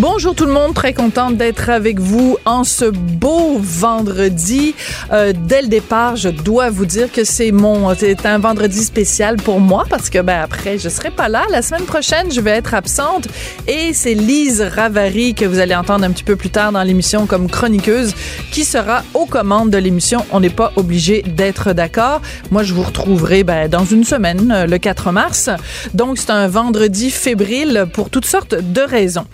Bonjour tout le monde, très contente d'être avec vous en ce beau vendredi. Euh, dès le départ, je dois vous dire que c'est mon, c'est un vendredi spécial pour moi parce que ben après je serai pas là. La semaine prochaine, je vais être absente et c'est Lise Ravary que vous allez entendre un petit peu plus tard dans l'émission comme chroniqueuse qui sera aux commandes de l'émission. On n'est pas obligé d'être d'accord. Moi, je vous retrouverai ben, dans une semaine, euh, le 4 mars. Donc c'est un vendredi fébrile pour toutes sortes de raisons.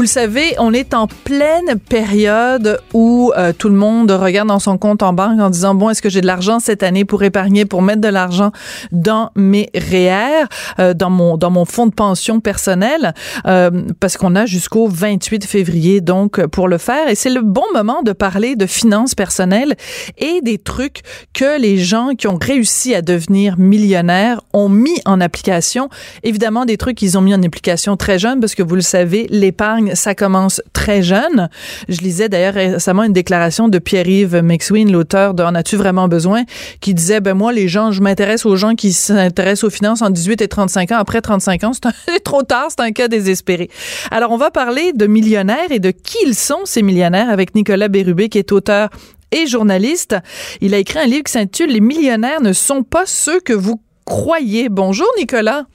Le savez, on est en pleine période où euh, tout le monde regarde dans son compte en banque en disant bon, est-ce que j'ai de l'argent cette année pour épargner, pour mettre de l'argent dans mes REER, euh, dans mon dans mon fonds de pension personnel, euh, parce qu'on a jusqu'au 28 février donc pour le faire et c'est le bon moment de parler de finances personnelles et des trucs que les gens qui ont réussi à devenir millionnaires ont mis en application. Évidemment, des trucs qu'ils ont mis en application très jeunes parce que vous le savez, l'épargne ça commence très jeune. Je lisais d'ailleurs récemment une déclaration de Pierre-Yves McSween, l'auteur de En as-tu vraiment besoin, qui disait, ben moi, les gens, je m'intéresse aux gens qui s'intéressent aux finances en 18 et 35 ans. Après 35 ans, c'est trop tard, c'est un cas désespéré. Alors, on va parler de millionnaires et de qui ils sont, ces millionnaires, avec Nicolas Bérubé, qui est auteur et journaliste. Il a écrit un livre qui s'intitule Les millionnaires ne sont pas ceux que vous croyez. Bonjour, Nicolas.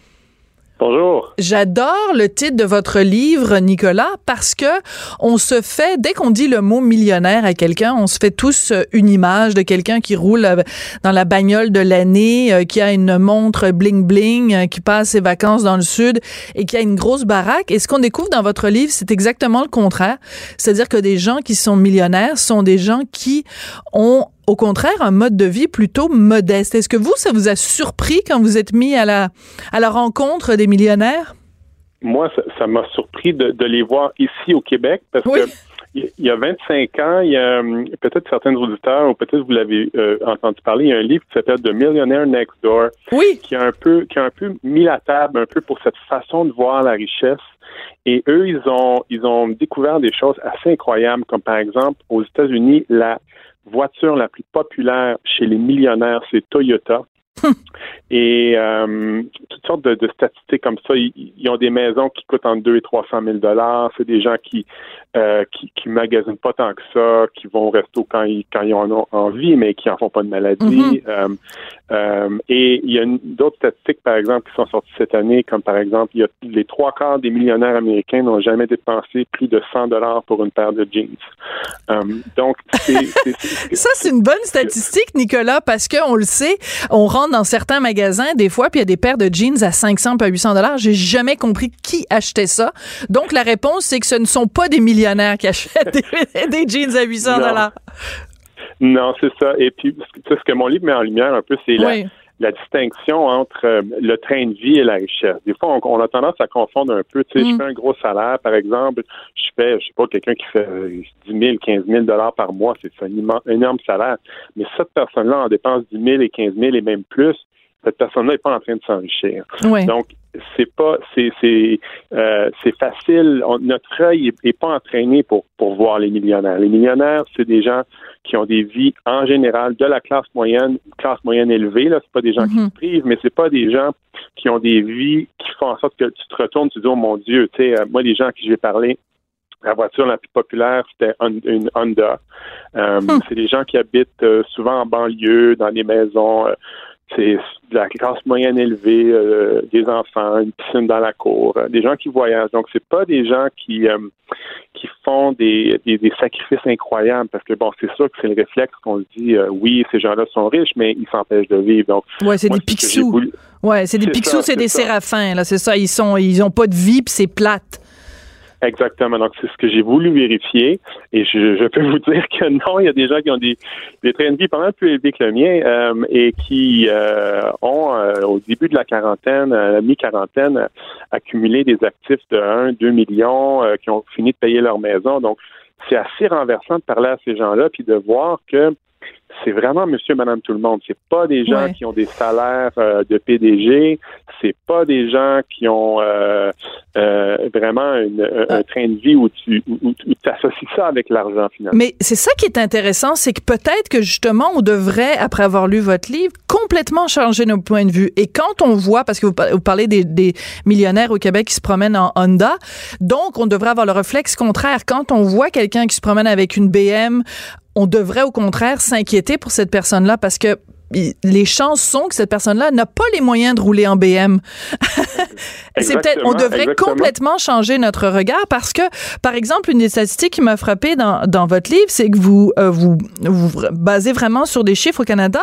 Bonjour. J'adore le titre de votre livre, Nicolas, parce que on se fait, dès qu'on dit le mot millionnaire à quelqu'un, on se fait tous euh, une image de quelqu'un qui roule euh, dans la bagnole de l'année, euh, qui a une montre bling-bling, qui passe ses vacances dans le sud et qui a une grosse baraque. Et ce qu'on découvre dans votre livre, c'est exactement le contraire. C'est-à-dire que des gens qui sont millionnaires sont des gens qui ont au contraire un mode de vie plutôt modeste. Est-ce que vous, ça vous a surpris quand vous êtes mis à la, à la rencontre des millionnaires? Moi, ça m'a surpris de, de, les voir ici au Québec parce que il y a 25 ans, il y a hum, peut-être certains auditeurs ou peut-être vous l'avez euh, entendu parler, il y a un livre qui s'appelle The Millionaire Next Door, oui. qui a un peu qui a un peu mis la table un peu pour cette façon de voir la richesse. Et eux, ils ont ils ont découvert des choses assez incroyables, comme par exemple aux États-Unis, la voiture la plus populaire chez les millionnaires, c'est Toyota. et euh, toutes sortes de, statistiques comme ça. Ils, ont des maisons qui coûtent entre 2 et 300 000 dollars. C'est des gens qui, euh, qui qui magasinent pas tant que ça, qui vont au resto quand ils quand ils en ont envie, mais qui en font pas de maladie. Mm-hmm. euh, et il y a d'autres statistiques, par exemple, qui sont sorties cette année, comme par exemple, il y a les trois quarts des millionnaires américains n'ont jamais dépensé plus de 100 dollars pour une paire de jeans. donc, c'est, ça c'est une bonne statistique, Nicolas, parce que on le sait, on rentre dans certains magasins des fois, puis il y a des paires de jeans à 500 puis à 800 dollars. J'ai jamais compris qui achetait ça. Donc la réponse, c'est que ce ne sont pas des millionnaires qui achètent des, jeans à 800 dollars. Non, c'est ça. Et puis, ce que mon livre met en lumière un peu, c'est la, distinction entre euh, le train de vie et la richesse. Des fois, on, a tendance à confondre un peu. Tu sais, je mm. fais un gros salaire, par exemple, je fais, je sais pas, quelqu'un qui fait 10 000, 15 000 dollars par mois, c'est un énorme salaire. Mais cette personne-là en dépense 10 000 et 15 000 et même plus cette personne-là n'est pas en train de s'enrichir. Donc, c'est pas, c'est, c'est, euh, c'est facile. notre œil est, pas entraîné pour pour voir les millionnaires. Les millionnaires, c'est des gens qui ont des vies en général de la classe moyenne, classe moyenne élevée. Là, c'est pas des gens qui mhm. se privent, mais c'est pas des gens qui ont des vies qui font en sorte que tu te retournes, tu te dis oh mon Dieu, tu sais, euh, moi les gens à qui j'ai parlé, la voiture la plus populaire, c'était une Honda. Euh, hmm. C'est des gens qui habitent souvent en banlieue, dans des maisons c'est de la classe moyenne élevée, euh, des enfants, une piscine dans la cour, euh, des gens qui voyagent. Donc, c'est pas des gens qui euh, qui font des, des, sacrifices incroyables parce que bon, c'est sûr que c'est le réflexe qu'on se dit oui, ces gens-là sont riches, mais ils s'empêchent de vivre. Donc, ouais, c'est des pixous. Ouais, c'est des pixous, c'est des séraphins. Là, c'est ça. Ils sont, ils ont pas de vie, puis c'est plate. Exactement. Donc, c'est ce que j'ai voulu vérifier. Et je, peux vous dire que non, il y a des gens qui ont des, des trains de vie pas mal plus élevés que le mien euh, et qui euh, ont, euh, au début de la quarantaine, à la mi-quarantaine, accumulé des actifs de 1, 2 millions, qui ont fini de payer leur maison. Donc, c'est assez renversant de parler à ces gens-là puis de voir que c'est vraiment monsieur, madame, tout le monde. C'est pas des gens qui ont des salaires euh, de PDG. C'est pas des gens qui ont euh, euh, vraiment un train de vie où tu où, associes ça avec l'argent finalement. Mais c'est ça qui est intéressant, c'est que peut-être que justement on devrait, après avoir lu votre livre, complètement changer nos points de vue. Et quand on voit, parce que vous parlez des, des millionnaires au Québec qui se promènent en Honda, donc on devrait avoir le réflexe contraire. Quand on voit quelqu'un qui se promène avec une BM on devrait au contraire s'inquiéter pour cette personne-là parce que les chances sont que cette personne-là n'a pas les moyens de rouler en BM. c'est peut-être, on devrait complètement changer notre regard parce que, par exemple, une des statistiques qui m'a frappé dans, dans votre livre, c'est que vous, euh, vous vous basez vraiment sur des chiffres au Canada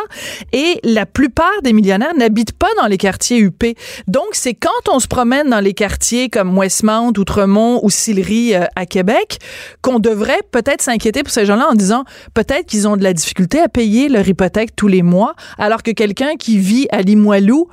et la plupart des millionnaires n'habitent pas dans les quartiers UP. Donc, c'est quand on se promène dans les quartiers comme Westmount, Outremont ou Sillery euh, à Québec qu'on devrait peut-être s'inquiéter pour ces gens-là en disant peut-être qu'ils ont de la difficulté à payer leur hypothèque tous les mois alors que quelqu'un qui vit à Limoilou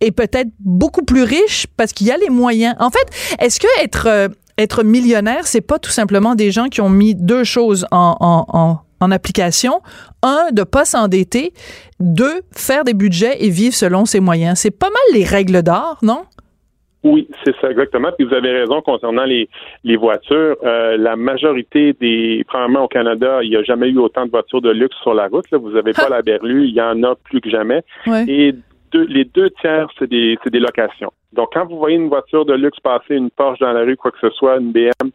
est peut-être beaucoup plus riche parce qu'il a les moyens. En fait, est-ce que être euh, être millionnaire, c'est pas tout simplement des gens qui ont mis deux choses en, en, en, application? Un, de pas s'endetter. Deux, faire des budgets et vivre selon ses moyens. C'est pas mal les règles d'or, non? Oui, c'est ça exactement. Puis vous avez raison concernant les, les voitures. Euh, la majorité des, premièrement au Canada, il n'y a jamais eu autant de voitures de luxe sur la route. Là. Vous n'avez pas la berlue, il y en a plus que jamais. Et les deux tiers, c'est des, c'est des locations. Donc, quand vous voyez une voiture de luxe passer, une Porsche dans la rue, quoi que ce soit, une BM,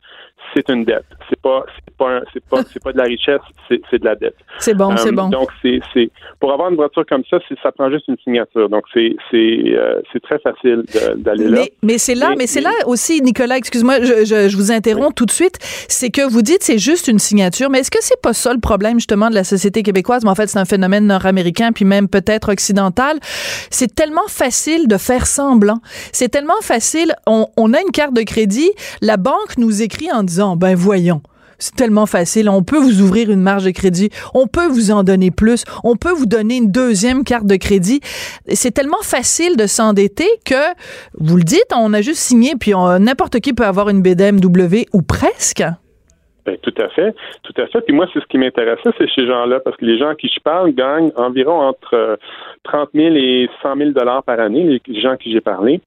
c'est une dette. C'est pas, c'est pas, c'est pas, c'est pas de la richesse, c'est, c'est de la dette. C'est bon, c'est euh, bon. Donc, c'est, c'est, pour avoir une voiture comme ça, c'est, ça prend juste une signature. Donc, c'est, c'est, euh, c'est très facile d'aller là. Mais, c'est là, mais, c'est là aussi, Nicolas, excuse-moi, je, je, je vous interromps tout de suite. C'est que vous dites c'est juste une signature, mais est-ce que c'est pas ça le problème justement de la société québécoise? Mais en fait, c'est un phénomène nord-américain puis même peut-être occidental. C'est tellement facile de faire semblant. C'est tellement facile. On, on a une carte de crédit, la banque nous écrit en disant ben voyons. C'est tellement facile. On peut vous ouvrir une marge de crédit. On peut vous en donner plus. On peut vous donner une deuxième carte de crédit. C'est tellement facile de s'endetter que, vous le dites, on a juste signé, puis n'importe qui peut avoir une BDMW ou presque. Ben, tout à fait, tout à fait. Puis moi, c'est ce qui m'intéressait, c'est ces gens-là, parce que les gens à qui je parle gagnent environ entre 30 euh, 000 et 100 000 dollars par année, les gens à qui j'ai parlé.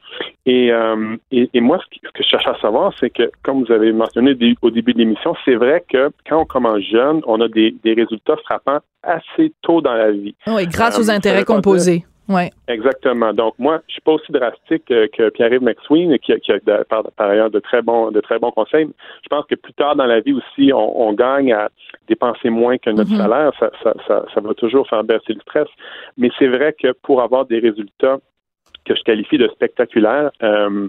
Et, euh, et, et, moi, ce que je cherche à savoir, c'est que, comme vous avez mentionné au début de l'émission, c'est vrai que quand on commence jeune, on a des, des résultats frappants assez tôt dans la vie. Oui, grâce aux euh, intérêts composés. Ouais. Exactement. Donc moi, je suis pas aussi drastique que Pierre-Yves McSween, qui, qui a par, ailleurs de très bons de très bons conseils. Je pense que plus tard dans la vie aussi, on, gagne à dépenser moins que notre mm-hmm. salaire. Ça, ça, ça, ça va toujours faire baisser le stress. Mais c'est vrai que pour avoir des résultats que je qualifie de spectaculaire. Euh,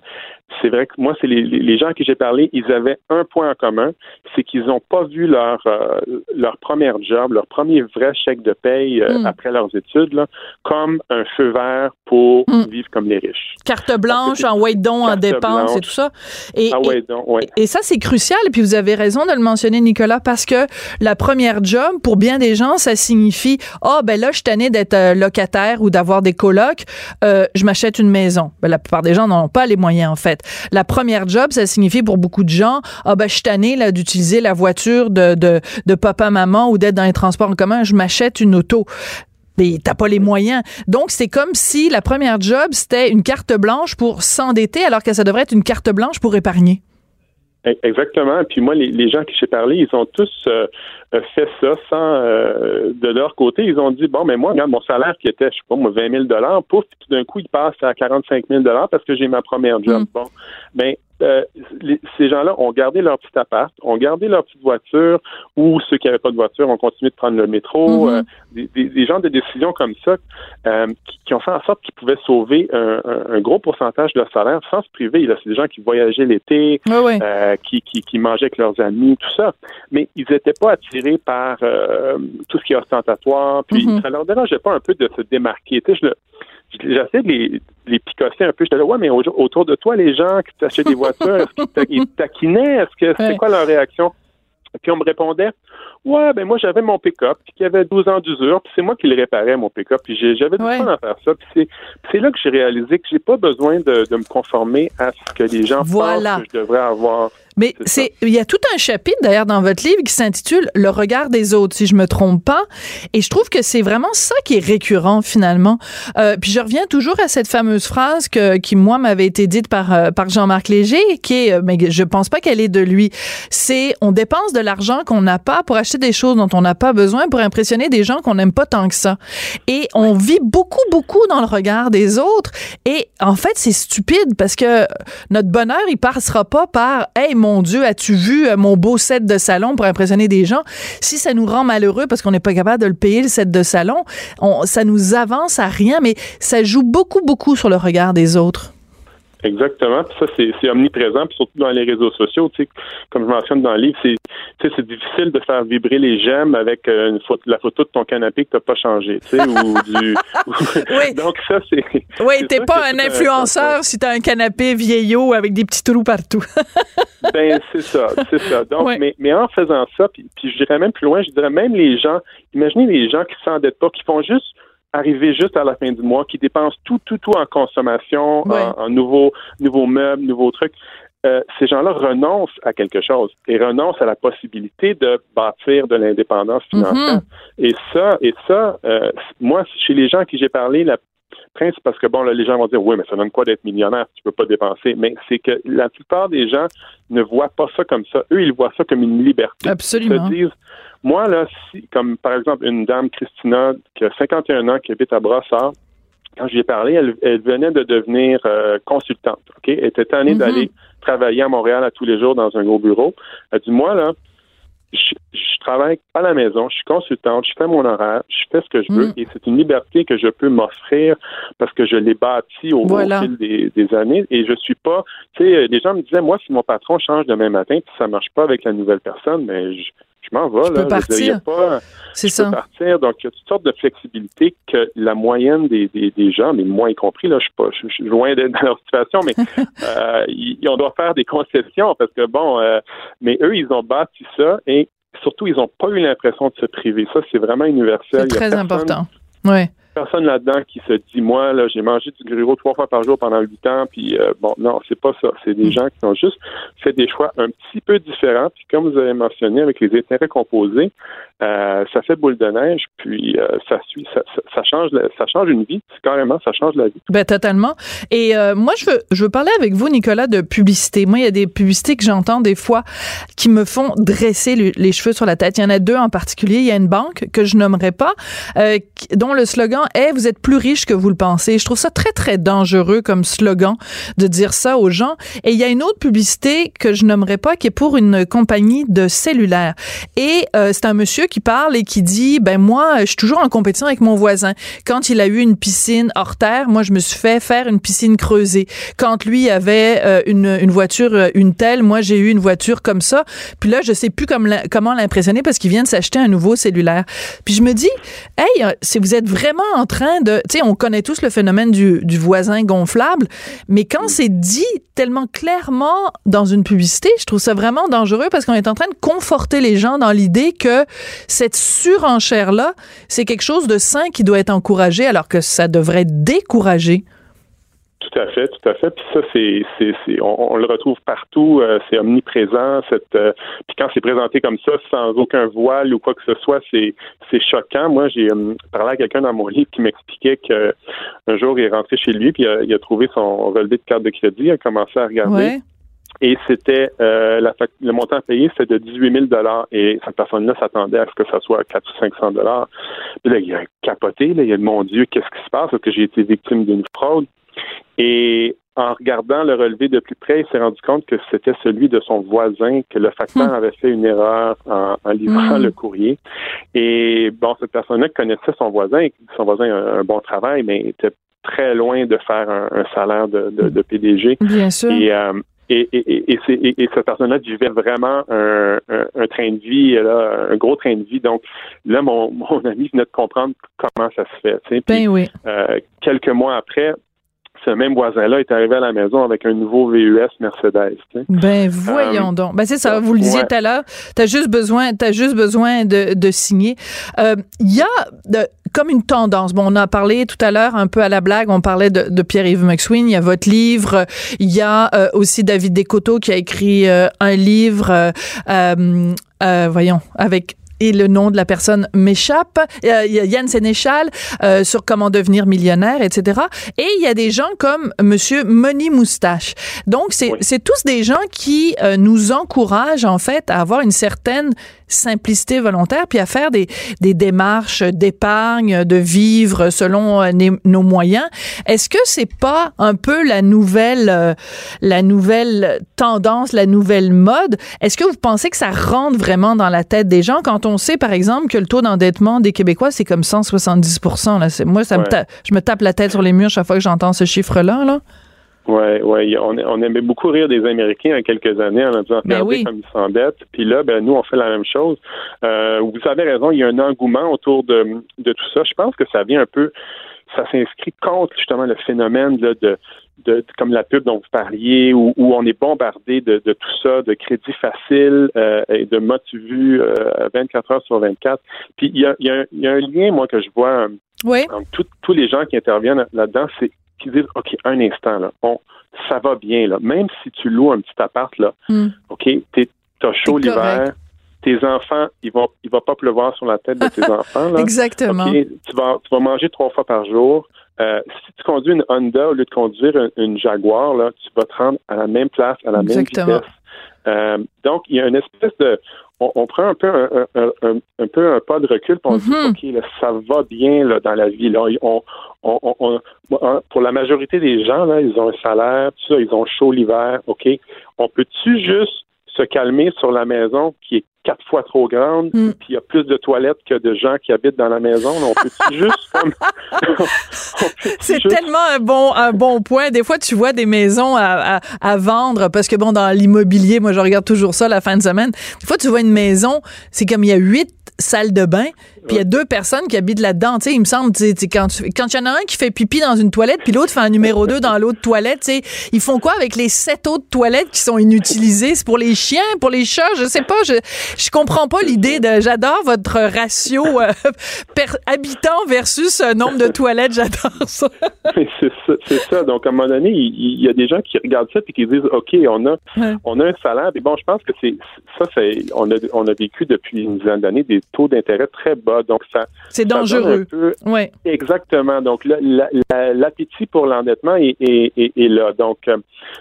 c'est vrai que moi, c'est les, gens à qui j'ai parlé, ils avaient un point en commun, c'est qu'ils n'ont pas vu leur euh, leur premier job, leur premier vrai chèque de paye euh, hmm. après leurs études, comme un feu vert pour hmm. vivre comme les riches. Carte blanche, en wait don, en dépenses et tout ça. Et, et, ça, c'est crucial. Et puis vous avez raison de le mentionner, Nicolas, parce que la première job, pour bien des gens, ça signifie, ah oh, ben là, je suis tanné d'être locataire ou d'avoir des colocs, je m'achète une maison. Ben, la plupart des gens n'ont pas les moyens, en fait. La première job, ça signifie pour beaucoup de gens, ah ben je suis tanné là d'utiliser la voiture de, de, de papa maman ou d'être dans les transports en commun, je m'achète une auto mais t'as pas les moyens. Donc, c'est comme si la première job, c'était une carte blanche pour s'endetter, alors que ça devrait être une carte blanche pour épargner. E, exactement. Puis moi, les, gens qui j'ai parlé, ils ont tous euh, euh, fait ça sans euh, de leur côté. Ils ont dit bon, mais moi, regarde mon salaire qui était, je sais pas, moi, 20 000 dollars, pouf, tout d'un coup, il passe à 45 000 dollars parce que j'ai ma première job. Mm. Bon, ben euh, ces gens-là ont gardé leur petit appart, ont gardé leur petite voiture, ou ceux qui n'avaient pas de voiture ont continué de prendre le métro. Mm-hmm. Euh, des, des, genres de décisions comme ça euh, qui, ont fait en sorte qu'ils pouvaient sauver un, gros pourcentage de leur salaire sans se priver. C'est des gens qui voyageaient l'été, qui, qui, qui, mangeaient avec leurs amis, tout ça. Mais ils n'étaient pas attirés par tout ce qui est ostentatoire. Puis mm-hmm. ça leur dérangeait pas un peu de se démarquer. Tu sais, j'essaie de les, les picosser un peu. Je disais, ouais, mais autour de toi, les gens qui t'achètent des voitures, est-ce qu'ils taquinaient? Est-ce que c'est quoi leur réaction? Puis on me répondait, ouais, ben moi j'avais mon pick-up qui avait 12 ans d'usure, puis c'est moi qui le réparais mon pick-up, puis j'avais du temps à faire ça. Puis c'est là que j'ai réalisé que j'ai pas besoin de, de, me conformer à ce que les gens pensent que je devrais avoir Mais c'est, il y a tout un chapitre d'ailleurs dans votre livre qui s'intitule Le regard des autres, si je me trompe pas. Et je trouve que c'est vraiment ça qui est récurrent finalement. Euh, puis je reviens toujours à cette fameuse phrase que, qui moi m'avait été dite par euh, par Jean-Marc Léger, qui est, mais je pense pas qu'elle est de lui. C'est on dépense de l'argent qu'on n'a pas pour acheter des choses dont on n'a pas besoin pour impressionner des gens qu'on n'aime pas tant que ça. Et on vit beaucoup beaucoup dans le regard des autres. Et en fait c'est stupide parce que notre bonheur il passera pas par hey mon Dieu as-tu vu euh, mon beau set de salon pour impressionner des gens? Si ça nous rend malheureux parce qu'on n'est pas capable de le payer le set de salon, on, ça nous avance à rien. Mais ça joue beaucoup beaucoup sur le regard des autres. Exactement. Puis ça, c'est omniprésent, puis surtout dans les réseaux sociaux. Tu sais, comme je mentionne dans le livre, c'est c'est difficile de faire vibrer les j'aime avec euh, une photo, la photo de ton canapé que t'as pas changé, tu sais, ou du. oui. Donc ça, c'est. Oui, t'es pas un influenceur si t'as un canapé vieillot avec des petits trous partout. ben c'est ça, c'est ça. Donc, mais, mais en faisant ça, puis, puis je dirais même plus loin, je dirais même les gens. Imaginez les gens qui s'endettent pas, qui font juste arriver juste à la fin du mois, qui dépensent tout, tout, tout en consommation, en, nouveaux, nouveaux meubles, nouveaux trucs. Euh, ces gens-là renoncent à quelque chose et renoncent à la possibilité de bâtir de l'indépendance mm-hmm. financière. Et ça, et ça, euh, moi, chez les gens à qui j'ai parlé, la c'est parce que bon, là, les gens vont dire oui, mais ça donne quoi d'être millionnaire? Si tu peux pas dépenser. Mais c'est que la plupart des gens ne voient pas ça comme ça. Eux, ils voient ça comme une liberté. Absolument. Ils se disent, moi, là, si, comme par exemple une dame, Christina, qui a 51 ans, qui habite à Brossard, quand je lui ai parlé, elle, venait de devenir euh, consultante. OK? Elle était tannée mm-hmm. d'aller travailler à Montréal à tous les jours dans un gros bureau. Elle dit, moi, là, je, travaille à la maison, je suis consultante, je fais mon horaire, je fais ce que je veux mm. et c'est une liberté que je peux m'offrir parce que je l'ai bâti au, fil des, années et je suis pas, tu sais, les gens me disaient, moi, si mon patron change demain matin, puis ça marche pas avec la nouvelle personne, mais je, je m'en vais. là. partir. C'est ça. partir. Donc, il y a toutes sortes de flexibilités que la moyenne des, des, des gens, mais moi y compris, là, je suis pas, je, suis loin d'être dans leur situation, mais euh, on doit faire des concessions parce que bon, euh, mais eux, ils ont bâti ça et surtout, ils n'ont pas eu l'impression de se priver. Ça, c'est vraiment universel. C'est très important. Ouais personne là-dedans qui se dit moi là j'ai mangé du gruau trois fois par jour pendant huit ans puis euh, bon non c'est pas ça. C'est des mm. gens qui ont juste fait des choix un petit peu différents. Puis comme vous avez mentionné avec les intérêts composés euh, ça fait boule de neige puis euh, ça suit ça, ça, change ça change une vie. Carrément ça change la vie. Ben totalement. Et moi je veux je veux parler avec vous Nicolas de publicité. Moi il y a des publicités que j'entends des fois qui me font dresser les cheveux sur la tête. Il y en a deux en particulier. Il y a une banque que je nommerai pas dont le slogan vous êtes plus riche que vous le pensez. Je trouve ça très, très dangereux comme slogan de dire ça aux gens. Et il y a une autre publicité que je nommerai pas qui est pour une compagnie de cellulaire. Et euh, c'est un monsieur qui parle et qui dit, ben moi, je suis toujours en compétition avec mon voisin. Quand il a eu une piscine hors terre, moi, je me suis fait faire une piscine creusée. Quand lui avait euh, une, une voiture, euh, une telle, moi, j'ai eu une voiture comme ça. Puis là, je sais plus comment l'impressionner parce qu'il vient de s'acheter un nouveau cellulaire. Puis je me dis, hey, si vous êtes vraiment en train de, tu sais, on connaît tous le phénomène du, voisin gonflable, mais quand c'est dit tellement clairement dans une publicité, je trouve ça vraiment dangereux parce qu'on est en train de conforter les gens dans l'idée que cette surenchère-là, c'est quelque chose de sain qui doit être encouragé alors que ça devrait décourager. Tout à fait, tout à fait. Puis ça, c'est, c'est, on, le retrouve partout, euh, c'est omniprésent. Cette, euh, puis quand c'est présenté comme ça, sans aucun voile ou quoi que ce soit, c'est, c'est choquant. Moi, j'ai euh, parlé à quelqu'un dans mon livre qui m'expliquait que un jour, il est rentré chez lui puis il a, trouvé son relevé de carte de crédit, il a commencé à regarder. Et c'était la, le montant payé, c'était de 18 000 dollars. Et cette personne-là s'attendait à ce que ça soit 400 ou 500 dollars. Puis là, il a capoté. Là, il a dit, mon Dieu, qu'est-ce qui se passe? Est-ce que j'ai été victime d'une fraude? Et en regardant le relevé de plus près, il s'est rendu compte que c'était celui de son voisin, que le facteur hmm. avait fait une erreur en, livrant hmm. le courrier. Et bon, cette personne-là connaissait son voisin, son voisin a un bon travail, mais était très loin de faire un, salaire de, de, PDG. Bien sûr. Et, euh, et, et, et, et, cette personne-là vivait vraiment un, un, train de vie, là, un gros train de vie. Donc là, mon, mon ami venait de comprendre comment ça se fait. Tu sais. Ben oui. Euh, quelques mois après, ce même voisin-là est arrivé à la maison avec un nouveau VUS Mercedes. Ben voyons euh, donc. Ben c'est ça, vous le disiez tout à l'heure, tu as juste besoin as juste besoin de, de signer. Il euh, y a comme une tendance. Bon, on a parlé tout à l'heure un peu à la blague, on parlait de, de Pierre-Yves McSween, il y a votre livre, il y a euh, aussi David Descoteaux qui a écrit euh, un livre, euh, voyons, avec et le nom de la personne m'échappe. Euh, il y a Yann Sénéchal euh, sur comment devenir millionnaire, etc. Et il y a des gens comme Monsieur Money Moustache. Donc, c'est tous des gens qui euh, nous encouragent, en fait, à avoir une certaine simplicité volontaire, puis à faire des, des démarches d'épargne, de vivre selon euh, nos moyens. Est-ce que c'est pas un peu la nouvelle, euh, la nouvelle tendance, la nouvelle mode? Est-ce que vous pensez que ça rentre vraiment dans la tête des gens quand on sait, par exemple, que le taux d'endettement des Québécois, c'est comme 170% là? Moi, ça me je me tape la tête sur les murs chaque fois que j'entends ce chiffre-là, là. Oui, ouais, on, on, aimait beaucoup rire des Américains il y a quelques années en disant ben regardez comme ils s'endettent. Puis là, ben nous, on fait la même chose. Euh, vous avez raison, il y a un engouement autour de, de tout ça. Je pense que ça vient un peu, ça s'inscrit contre justement le phénomène là, de, de, comme la pub dont vous parliez, où, où on est bombardé de, de, tout ça, de crédits faciles euh, et de motus vus euh, 24 heures sur 24. Puis il y a, y, a, y a, un lien, moi, que je vois oui. entre tous les gens qui interviennent là-dedans, c'est qui disent OK, un instant, là, on, ça va bien, là. Même si tu loues un petit appart, là, mm. OK, t'as chaud l'hiver, tes enfants, il va, il va pas pleuvoir sur la tête de tes enfants. Là. Exactement. tu, vas, tu vas manger trois fois par jour. Euh, si tu conduis une Honda au lieu de conduire une, Jaguar, là, tu vas te rendre à la même place, à la même vitesse. Euh, donc, il y a une espèce de on, prend un peu un, un, un, peu un pas de recul pour on dit Mhm. OK, là, ça va bien là, dans la vie. Là. On, on, on, on- pour la majorité des gens, là, ils ont un salaire, tout ça, ils ont chaud l'hiver, OK. On peut-tu juste se calmer sur la maison qui est quatre fois trop grande, Mm. puis il y a plus de toilettes que de gens qui habitent dans la maison. on peut juste comme C'est tellement un bon, un bon point. Des fois, tu vois des maisons à, à, à vendre parce que, bon, dans l'immobilier, moi, je regarde toujours ça la fin de semaine. Des fois, tu vois une maison, c'est comme il y a huit salles de bain, puis il y a deux personnes qui habitent là-dedans. Tu sais, il me semble, tu sais, quand il y en a un qui fait pipi dans une toilette, puis l'autre fait un numéro 2 dans l'autre toilette, tu sais, ils font quoi avec les sept autres toilettes qui sont inutilisées? C'est pour les chiens, pour les chats? Je sais pas. Je, je comprends pas l'idée de. J'adore votre ratio euh, per, habitant versus euh, nombre de toilettes. J'adore ça. C'est ça. Donc, à un moment donné, il, y a des gens qui regardent ça et qui disent, OK, on a, Ouais. on a un salaire. Et bon, je pense que c'est ça, on a, on a vécu depuis une dizaine d'années des taux d'intérêt très bas. Donc, ça, C'est dangereux. peu- Ouais. exactement. Donc, l'appétit pour l'endettement est, est, est- est là. Donc, euh,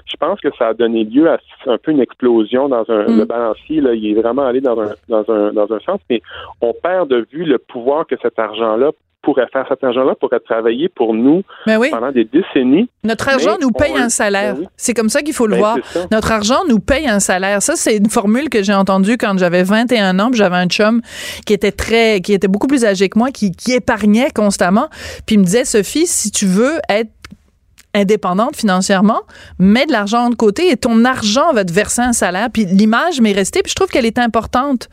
je pense que ça a donné lieu à un peu une explosion dans un, Mm. le balancier. Là, il est vraiment allé dans un, dans un, dans un sens, mais on perd de vue le pouvoir que cet argent-là pourrait faire. Cet argent-là pourrait travailler pour nous oui. pendant des décennies. Notre argent nous paye un salaire. Ben oui. C'est comme ça qu'il faut le Ben, voir. Notre argent nous paye un salaire. Ça, c'est une formule que j'ai entendue quand j'avais 21 ans. J'avais un chum qui était très, qui était beaucoup plus âgé que moi, qui, qui épargnait constamment. Puis il me disait, Sophie, si tu veux être indépendante financièrement, mets de l'argent de côté et ton argent va te verser un salaire. Puis l'image m'est restée, puis je trouve qu'elle est importante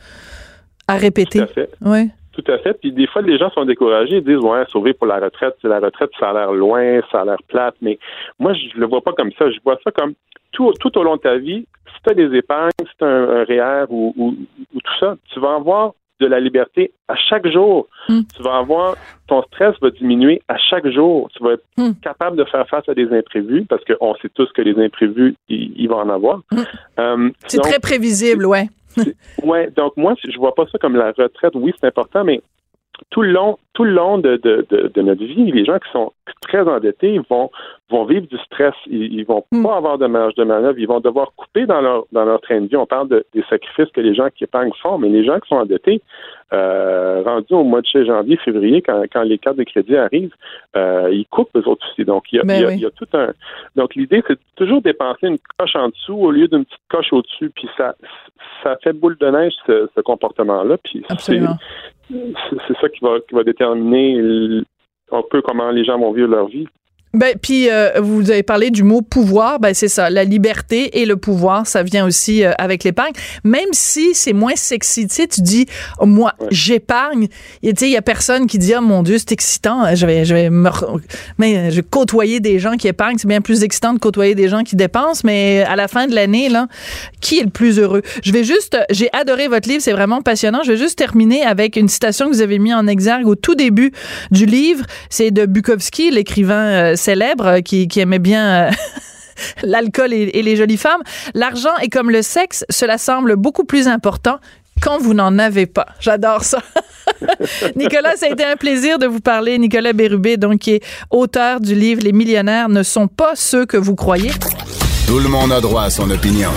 à répéter. Tout à fait. Oui. Tout à fait. Puis des fois, les gens sont découragés, ils disent ouais, sauver pour la retraite, c'est la retraite, ça a l'air loin, ça a l'air plate. Mais moi, je le vois pas comme ça. Je vois ça comme tout, tout au long de ta vie. Si tu as des épargnes, si tu as un, un REER ou, ou, ou tout ça, tu vas avoir de la liberté à chaque jour. Mm. Tu vas avoir ton stress va diminuer à chaque jour. Tu vas être Mm. capable de faire face à des imprévus parce qu'on sait tous que les imprévus, il, il va en avoir. Mm. Euh, C'est très prévisible, ouais. Ouais, donc moi, je vois pas ça comme la retraite. Oui, c'est important, mais tout le long, tout le long de, de, de, de notre vie, les gens qui sont très endettés vont vont vivre du stress. Ils, ils vont Mm. pas avoir de marge de manœuvre. Ils vont devoir couper dans leur dans leur train de vie. On parle de, des sacrifices que les gens qui épargnent font, mais les gens qui sont endettés, euh, rendus au mois de janvier, février, quand, quand les cartes de crédit arrivent, euh, ils coupent eux autres aussi. Donc il y a, Ben il y a, oui. il y a tout un. Donc l'idée, c'est de toujours dépenser une coche en dessous au lieu d'une petite coche au-dessus. Puis ça ça fait boule de neige ce, ce comportement-là. Puis c'est ça qui va, qui va déterminer l- un peu comment les gens vont vivre leur vie. Ben, puis euh, vous avez parlé du mot pouvoir, ben c'est ça, la liberté et le pouvoir, ça vient aussi euh, avec l'épargne. Même si c'est moins sexy, tu sais, tu dis moi j'épargne, tu sais, il y a personne qui dit oh mon dieu c'est excitant, je vais je vais me mais je vais côtoyer des gens qui épargnent, c'est bien plus excitant de côtoyer des gens qui dépensent, mais à la fin de l'année là, qui est le plus heureux? Je vais juste, j'ai adoré votre livre, c'est vraiment passionnant. Je vais juste terminer avec une citation que vous avez mis en exergue au tout début du livre, c'est de Bukowski, l'écrivain euh, célèbre euh, qui, aimait bien euh, l'alcool et, les jolies femmes. L'argent est comme le sexe, cela semble beaucoup plus important quand vous n'en avez pas. J'adore ça. Nicolas, ça a été un plaisir de vous parler. Nicolas Bérubé, donc, qui est auteur du livre Les millionnaires ne sont pas ceux que vous croyez. Tout le monde a droit à son opinion.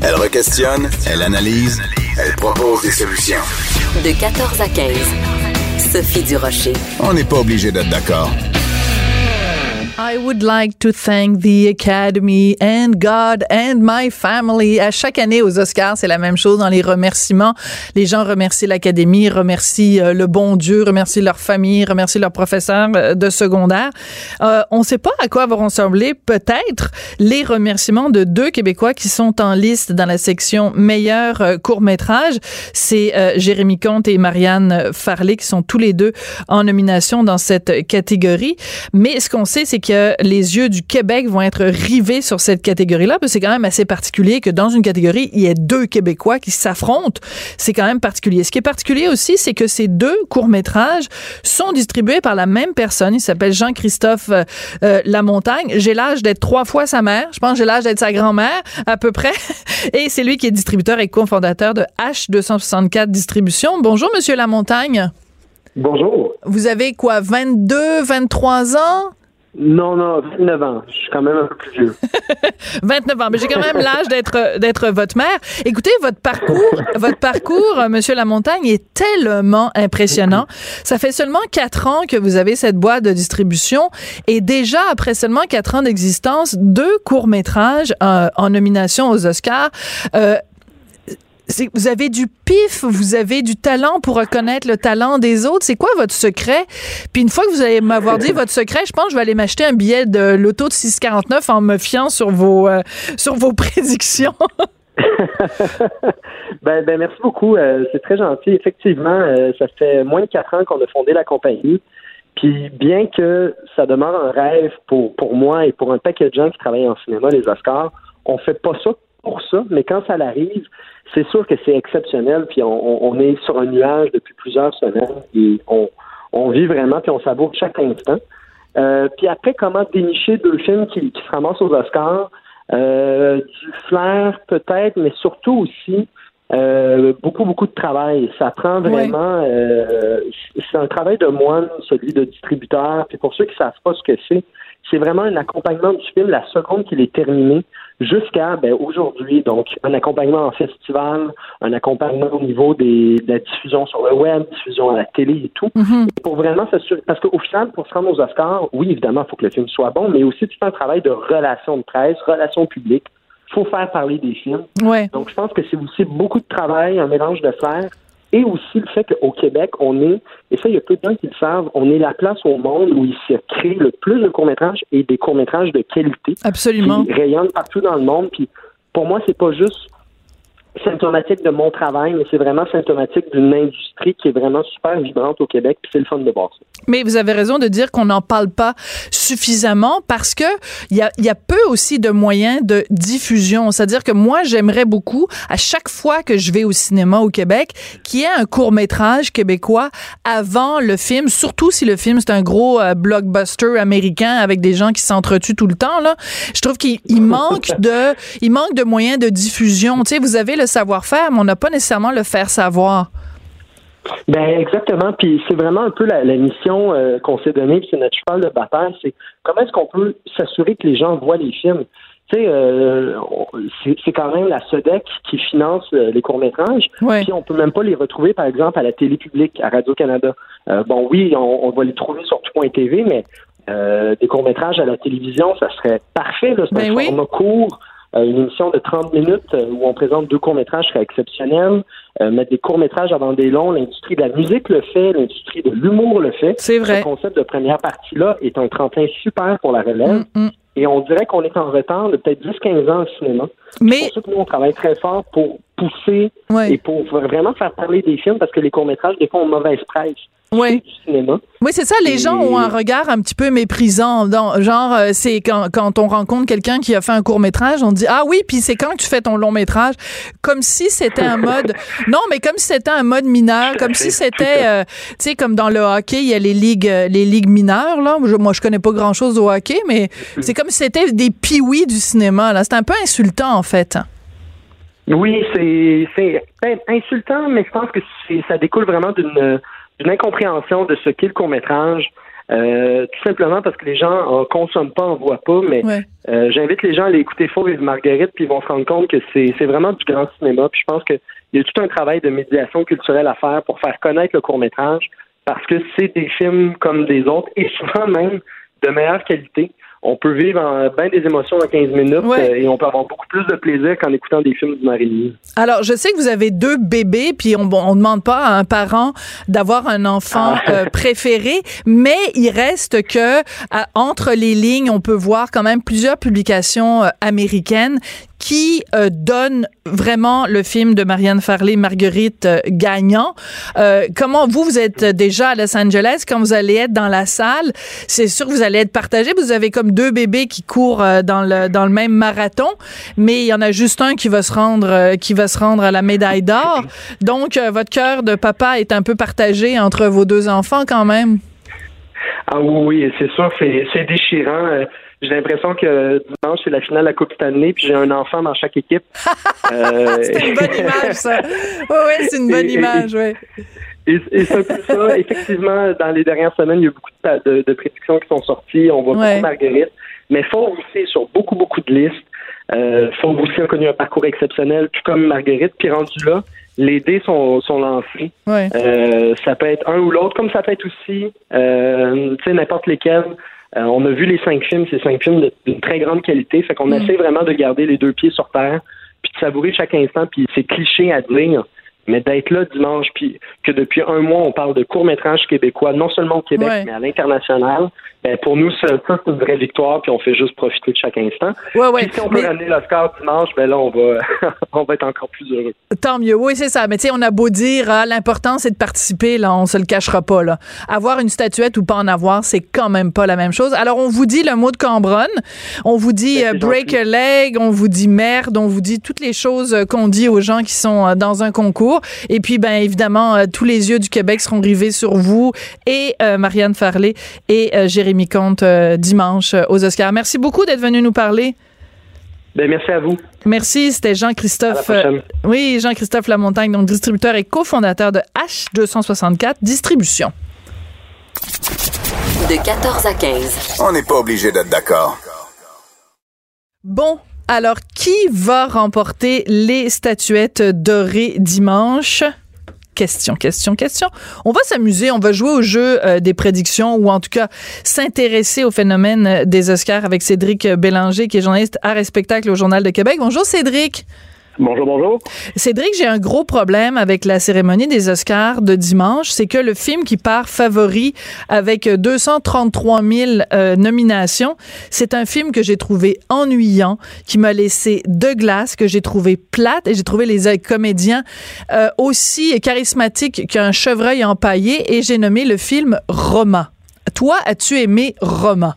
Elle requestionne, elle analyse, elle propose des solutions. De 14 à 15, Sophie Durocher. On n'est pas obligé d'être d'accord. I would like to thank the Academy and God and my family. À chaque année aux Oscars, c'est la même chose dans les remerciements. Les gens remercient l'Académie, remercient euh, le bon Dieu, remercient leur famille, remercient leurs professeurs euh, de secondaire. Euh, on ne sait pas à quoi vont ressembler peut-être les remerciements de deux Québécois qui sont en liste dans la section meilleur court métrage. C'est Jérémy Comte et Marianne Farley qui sont tous les deux en nomination dans cette catégorie. Mais ce qu'on sait, c'est que les yeux du Québec vont être rivés sur cette catégorie-là, parce que c'est quand même assez particulier que dans une catégorie, il y ait deux Québécois qui s'affrontent. C'est quand même particulier. Ce qui est particulier aussi, c'est que ces deux courts-métrages sont distribués par la même personne. Il s'appelle Jean-Christophe euh, euh, Lamontagne. J'ai l'âge d'être trois fois sa mère. Je pense que j'ai l'âge d'être sa grand-mère, à peu près. Et c'est lui qui est distributeur et cofondateur de H264 Distribution. Bonjour, Monsieur Lamontagne. Bonjour. Vous avez quoi, 22, 23 ans? Non, non, 29 ans. Je suis quand même un peu plus vieux. 29 ans, mais j'ai quand même l'âge d'être d'être votre mère. Écoutez, votre parcours, votre parcours, euh, Monsieur Lamontagne, est tellement impressionnant. Ça fait seulement quatre ans que vous avez cette boîte de distribution et déjà après seulement quatre ans d'existence, deux courts métrages euh, en nomination aux Oscars. Euh, vous avez du pif, vous avez du talent pour reconnaître le talent des autres. C'est quoi votre secret? Puis une fois que vous allez m'avoir dit votre secret, je pense que je vais aller m'acheter un billet de l'auto de 649 en me fiant sur vos, euh, sur vos prédictions. ben, ben, merci beaucoup. Euh, c'est très gentil. Effectivement, euh, ça fait moins de quatre ans qu'on a fondé la compagnie. Puis bien que ça demeure un rêve pour, pour moi et pour un paquet de gens qui travaillent en cinéma, les Oscars, on fait pas ça pour ça, mais quand ça arrive, c'est sûr que c'est exceptionnel, puis on, est sur un nuage depuis plusieurs semaines et on, vit vraiment, puis on savoure chaque instant. Euh, puis après, comment dénicher deux films qui, se ramassent aux Oscars? Euh, du flair peut-être, mais surtout aussi euh, beaucoup, beaucoup de travail. Ça prend vraiment... c'est un travail de moine, celui de distributeur. Puis pour ceux qui ne savent pas ce que c'est, c'est vraiment un accompagnement du film la seconde qu'il est terminé jusqu'à ben, aujourd'hui. Donc, un accompagnement en festival, un accompagnement au niveau des, de la diffusion sur le web, diffusion à la télé et tout. Mm-hmm. Pour vraiment s'assurer. Parce qu'au final, pour se rendre aux Oscars, oui, évidemment, il faut que le film soit bon, mais aussi tu fais un travail de relation de presse, relation publique. Il faut faire parler des films. Ouais. Donc, je pense que c'est aussi beaucoup de travail, un mélange de faire et aussi le fait qu'au Québec, on est, et ça, il y a peu de gens qui le savent, on est la place au monde où il se crée le plus de courts-métrages et des courts-métrages de qualité. Absolument. Qui rayonnent partout dans le monde. Puis pour moi, c'est pas juste symptomatique de mon travail, mais c'est vraiment symptomatique d'une industrie qui est vraiment super vibrante au Québec, puis c'est le fun de voir ça. Mais vous avez raison de dire qu'on n'en parle pas suffisamment parce que il y a, peu aussi de moyens de diffusion. C'est-à-dire que moi, j'aimerais beaucoup, à chaque fois que je vais au cinéma au Québec, qu'il y ait un court-métrage québécois avant le film, surtout si le film c'est un gros euh, blockbuster américain avec des gens qui s'entretuent tout le temps, là. Je trouve qu'il manque de, il manque de moyens de diffusion. Tu sais, vous avez le savoir-faire, mais on n'a pas nécessairement le faire savoir. Ben exactement. Puis c'est vraiment un peu la, mission euh, qu'on s'est donnée, puis c'est notre cheval de bataille, c'est comment est-ce qu'on peut s'assurer que les gens voient les films? Tu sais, euh, c'est quand même la SEDEC qui finance euh, les courts-métrages. Puis on peut même pas les retrouver, par exemple, à la télé publique, à Radio-Canada. bon, oui, on, va les trouver sur tout.tv, mais des courts-métrages à la télévision, ça serait parfait. C'est un ben format court une émission de 30 minutes euh, où on présente deux courts-métrages serait exceptionnel. Euh, mettre des courts-métrages avant des longs, l'industrie de la musique le fait, l'industrie de l'humour le fait. C'est vrai. Ce concept de première partie-là est un tremplin super pour la relève. Mm, mm. Et on dirait qu'on est en retard de peut-être 10-15 ans au cinéma. Mais... C'est pour ça que nous, on travaille très fort pour pousser et pour vraiment faire parler des films parce que les courts-métrages, des fois, ont mauvaise presse. Oui. Oui, c'est ça. Les gens ont un regard un petit peu méprisant. genre, euh, c'est quand, quand on rencontre quelqu'un qui a fait un court métrage, on dit ah oui, puis c'est quand que tu fais ton long métrage, comme si c'était un mode. non, mais comme si c'était un mode mineur, comme si c'était, euh, tu sais, comme dans le hockey, il y a les ligues, euh, les ligues mineures là. moi, je connais pas grand chose au hockey, mais c'est comme si c'était des piouis du cinéma. Là, c'est un peu insultant en fait? Oui, c'est insultant, mais je pense que ça découle vraiment d'une une incompréhension de ce qu'est le court-métrage. Euh, tout simplement parce que les gens en consomment pas, en voient pas, mais euh, j'invite les gens à aller écouter Faux et Marguerite, puis ils vont se rendre compte que c'est vraiment du grand cinéma. Puis je pense qu'il y a tout un travail de médiation culturelle à faire pour faire connaître le court-métrage, parce que c'est des films comme des autres, et souvent même de meilleure qualité on peut vivre en, bien des émotions en 15 minutes euh, et on peut avoir beaucoup plus de plaisir qu'en écoutant des films du Marie Alors, je sais que vous avez deux bébés, puis on ne demande pas à un parent d'avoir un enfant ah. euh, préféré, mais il reste que entre les lignes, on peut voir quand même plusieurs publications euh, américaines qui euh, donne vraiment le film de Marianne Farley, Marguerite euh, gagnant. Euh, comment vous, vous êtes déjà à Los Angeles, quand vous allez être dans la salle, c'est sûr que vous allez être partagé. Vous avez comme deux bébés qui courent dans le dans le même marathon, mais il y en a juste un qui va se rendre qui va se rendre à la médaille d'or. Donc votre cœur de papa est un peu partagé entre vos deux enfants quand même. Ah oui, c'est sûr, c'est déchirant. J'ai l'impression que dimanche, c'est la finale de la Coupe Stanley, puis j'ai un enfant dans chaque équipe. euh... c'est une bonne image, ça. Oui, oui, c'est une bonne image, oui. Et, c'est un peu ça. Effectivement, dans les dernières semaines, il y a beaucoup de, de, prédictions qui sont sorties. On voit beaucoup Marguerite. Mais Fort aussi sur beaucoup, beaucoup de listes. Euh, Fort aussi a connu un parcours exceptionnel, tout comme Marguerite. Puis rendu là, les dés sont, sont lancés. Ouais. Euh, ça peut être un ou l'autre, comme ça peut être aussi, euh, tu sais, n'importe lesquels. Euh, on a vu les cinq films, ces cinq films d'une très grande qualité, fait qu'on mm. essaie vraiment de garder les deux pieds sur terre, puis de savourer chaque instant, puis c'est cliché à dire, mais d'être là dimanche, puis que depuis un mois, on parle de court-métrage québécois, non seulement au Québec, mais à l'international, ben pour nous, ça, c'est une vraie victoire, puis on fait juste profiter de chaque instant. Ouais, ouais. Puis si on peut ramener l'Oscar dimanche, ben là, on va, on va être encore plus heureux. Tant mieux, oui, c'est ça. Mais tu sais, on a beau dire, ah, l'important, c'est de participer, là, on se le cachera pas, là. Avoir une statuette ou pas en avoir, c'est quand même pas la même chose. Alors, on vous dit le mot de Cambronne, on vous dit ben, euh, break a leg, on vous dit merde, on vous dit toutes les choses euh, qu'on dit aux gens qui sont euh, dans un concours. Et puis, ben évidemment, tous les yeux du Québec seront rivés sur vous et Marianne Farley et Jérémy Comte euh, dimanche euh, aux Oscars. Merci beaucoup d'être venu nous parler. Ben, merci à vous. Merci, c'était Jean-Christophe. Euh, oui, Jean-Christophe Lamontagne, donc distributeur et cofondateur de H264 Distribution. De 14 à 15. On n'est pas obligé d'être d'accord. Bon, alors qui va remporter les statuettes dorées dimanche? Question, question, question. On va s'amuser, on va jouer au jeu euh, des prédictions ou en tout cas s'intéresser au phénomène euh, des Oscars avec Cédric Bélanger qui est journaliste art et spectacle au Journal de Québec. Bonjour Cédric. Bonjour, bonjour. Cédric, j'ai un gros problème avec la cérémonie des Oscars de dimanche. C'est que le film qui part favori avec 233 000 euh, nominations, c'est un film que j'ai trouvé ennuyant, qui m'a laissé de glace, que j'ai trouvé plate et j'ai trouvé les comédiens euh, aussi charismatiques qu'un chevreuil empaillé et j'ai nommé le film Roma. Toi, as-tu aimé Roma?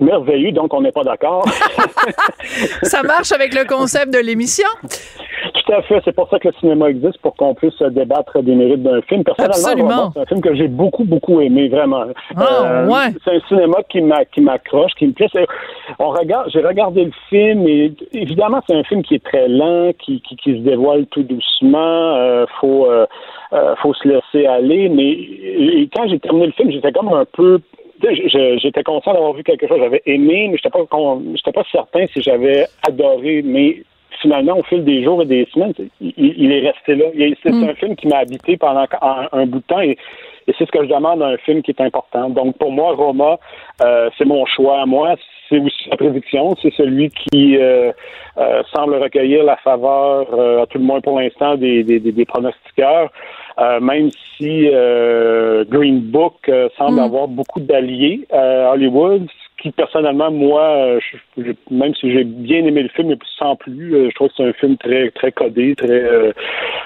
Merveilleux, donc on n'est pas d'accord. ça marche avec le concept de l'émission? Tout à fait. C'est pour ça que le cinéma existe, pour qu'on puisse débattre des mérites d'un film. Personnellement, c'est un film que j'ai beaucoup, beaucoup aimé, vraiment. Ah, euh, ouais. C'est un cinéma qui m'accroche, qui me plaît. On regarde, j'ai regardé le film et évidemment, c'est un film qui est très lent, qui, qui, qui se dévoile tout doucement. Euh, faut, euh, euh, faut se laisser aller. Mais quand j'ai terminé le film, j'étais comme un peu j'étais content d'avoir vu quelque chose que j'avais aimé, mais j'étais pas j'étais pas certain si j'avais adoré. Mais finalement, au fil des jours et des semaines, il, est resté là. C'est mm. un film qui m'a habité pendant un, bout de temps et, c'est ce que je demande à un film qui est important. Donc pour moi, Roma, euh, c'est mon choix. Moi, c'est aussi la prédiction. C'est celui qui semble recueillir la faveur, à tout le moins pour l'instant, des, des, des, pronostiqueurs. même si Green Book semble mm. avoir beaucoup d'alliés à Hollywood, qui personnellement, moi, je, même si j'ai bien aimé le film, mais sans plus, je trouve que c'est un film très très codé, très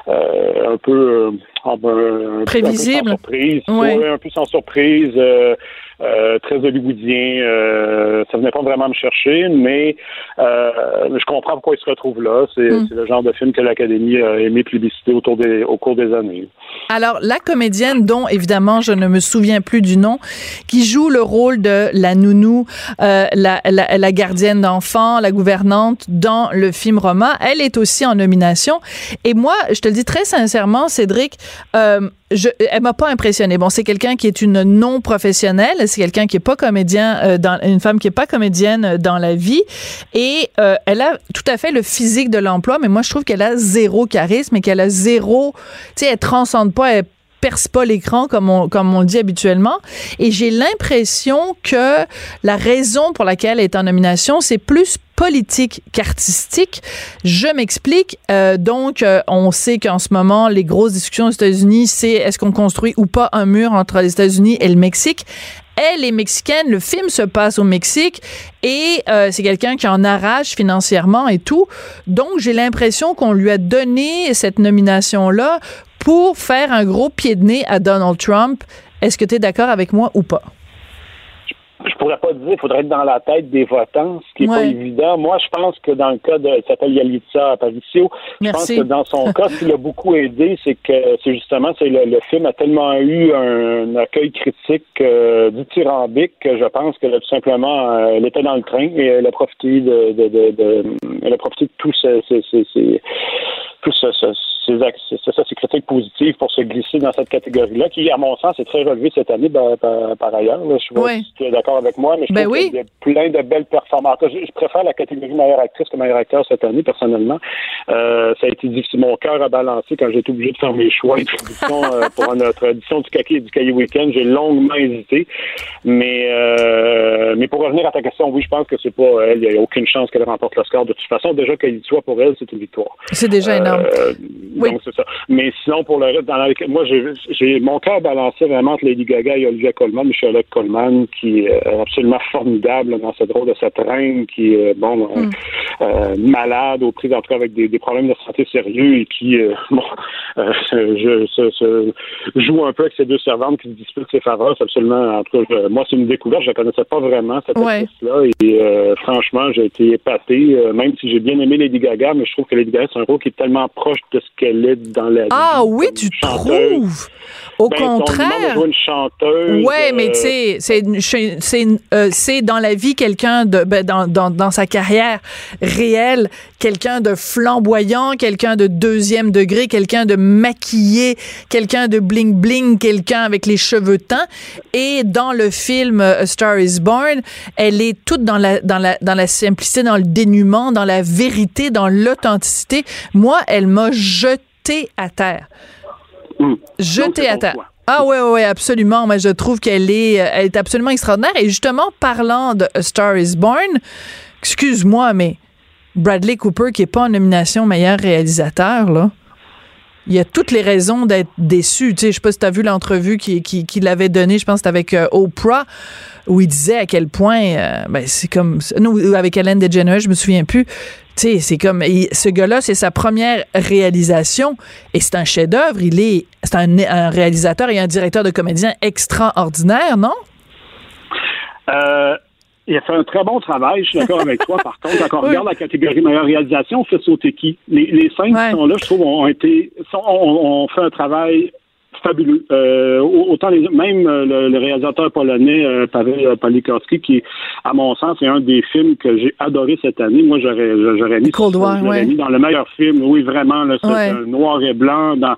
un peu un, prévisible, un peu sans surprise, un peu sans surprise. Euh, très hollywoodien. Euh, ça venait pas vraiment me chercher, mais euh, je comprends pourquoi il se retrouve là. C'est mm. le genre de film que l'Académie a aimé publiciter autour des, au cours des années. Alors, la comédienne dont, évidemment, je ne me souviens plus du nom, qui joue le rôle de la nounou, la, la, la, gardienne d'enfants, la gouvernante dans le film Roma, elle est aussi en nomination. Et moi, je te le dis très sincèrement, Cédric, je, elle m'a pas impressionné. Bon, c'est quelqu'un qui est une non professionnelle, c'est quelqu'un qui est pas comédien, euh, dans, une femme qui est pas comédienne euh, dans la vie, et euh, elle a tout à fait le physique de l'emploi, mais moi je trouve qu'elle a zéro charisme et qu'elle a zéro, tu sais, elle transcende pas, elle perce pas l'écran comme on, comme on dit habituellement. Et j'ai l'impression que la raison pour laquelle elle est en nomination, c'est plus politique qu'artistique. Je m'explique. Euh, donc, euh, on sait qu'en ce moment, les grosses discussions aux États-Unis, c'est est-ce qu'on construit ou pas un mur entre les États-Unis et le Mexique? Elle est mexicaine, le film se passe au Mexique et euh, c'est quelqu'un qui en arrache financièrement et tout. Donc, j'ai l'impression qu'on lui a donné cette nomination-là pour faire un gros pied de nez à Donald Trump. Est-ce que tu es d'accord avec moi ou pas? Je pourrais pas dire, il faudrait être dans la tête des votants, ce qui est pas évident. Moi, je pense que dans le cas de, il s'appelle Yalitza Aparicio, je pense que dans son cas, ce qui l'a beaucoup aidé, c'est que c'est justement, c'est le, film a tellement eu un accueil critique euh, dithyrambique que je pense que tout simplement, euh, elle était dans le train et elle a profité de, de, de, de elle a profité de tout ces, tout ce, ce c'est ça, c'est critique positive pour se glisser dans cette catégorie-là, qui, à mon sens, est très relevée cette année par, ailleurs. Je oui. d'accord avec moi, mais je ben trouve qu'il y a plein de belles performances. Je, préfère la catégorie meilleure actrice que meilleure acteur cette année, personnellement. Euh, ça a été difficile. Mon cœur a balancé quand j'ai été obligé de faire mes choix euh, pour notre édition du Kaki et du Cahier Week-end. J'ai longuement hésité. Mais, euh, mais pour revenir à ta question, oui, je pense que c'est pas elle. Il n'y a aucune chance qu'elle remporte le score. De toute façon, déjà qu'elle y soit pour elle, c'est une victoire. C'est déjà énorme. Donc, c'est ça. Mais sinon, pour le reste, dans la, moi, j'ai mon cœur balancé vraiment entre Lady Gaga et Olivia Colman, Michelle Colman, qui est absolument formidable dans ce drôle de cette reine, qui est, bon, euh, mm. euh, malade, aux prises entre avec des, des, problèmes de santé sérieux et qui, euh, bon, je, se, joue un peu avec ces deux servantes qui se disputent ses faveurs. C'est absolument, en tout cas, moi, c'est une découverte. Je ne connaissais pas vraiment, cette ouais. là Et franchement, j'ai été épaté, même si j'ai bien aimé Lady Gaga, mais je trouve que Lady Gaga, c'est un rôle qui est tellement proche de ce qu'elle est dans la Ah oui, tu trouves? Au ben, contraire. une chanteuse. Ouais, mais tu sais, c'est c'est euh, c'est dans la vie quelqu'un de ben, dans, dans, dans sa carrière réelle, quelqu'un de flamboyant, quelqu'un de deuxième degré, quelqu'un de maquillé, quelqu'un de bling bling, quelqu'un avec les cheveux teints. Et dans le film euh, A Star Is Born, elle est toute dans la dans la dans la simplicité, dans le dénuement, dans la vérité, dans l'authenticité. Moi, elle m'a jeté à terre. Hmm. Jeté à terre. Ah ouais, ouais, absolument. Mais je trouve qu'elle est, euh, elle est absolument extraordinaire. Et justement, parlant de A Star Is Born, excuse-moi, mais Bradley Cooper, qui est pas en nomination meilleur réalisateur, là, il y a toutes les raisons d'être déçu. Tu sais, je sais pas si tu as vu l'entrevue qu'il qui, qui l'avait donnée, je pense que avec euh, Oprah, où il disait à quel point, euh, ben, c'est comme, non, avec Ellen DeGeneres, je me souviens plus, tu sais, c'est comme ce gars-là, c'est sa première réalisation et c'est un chef-d'œuvre. Il est, c'est un, réalisateur et un directeur de comédien extraordinaire, non? Euh, il a fait un très bon travail, je suis d'accord avec toi. Par contre, quand on regarde la catégorie meilleure réalisation, on fait sauter qui? Les, les cinq qui sont là, je trouve, ont été, sont, ont fait un travail fabuleux. Euh, autant les, même euh, le, réalisateur polonais euh, Pavel Palikorski, qui, à mon sens, est un des films que j'ai adoré cette année. Moi, j'aurais j'aurais mis, mis dans le meilleur film. Oui, vraiment, là, noir et blanc dans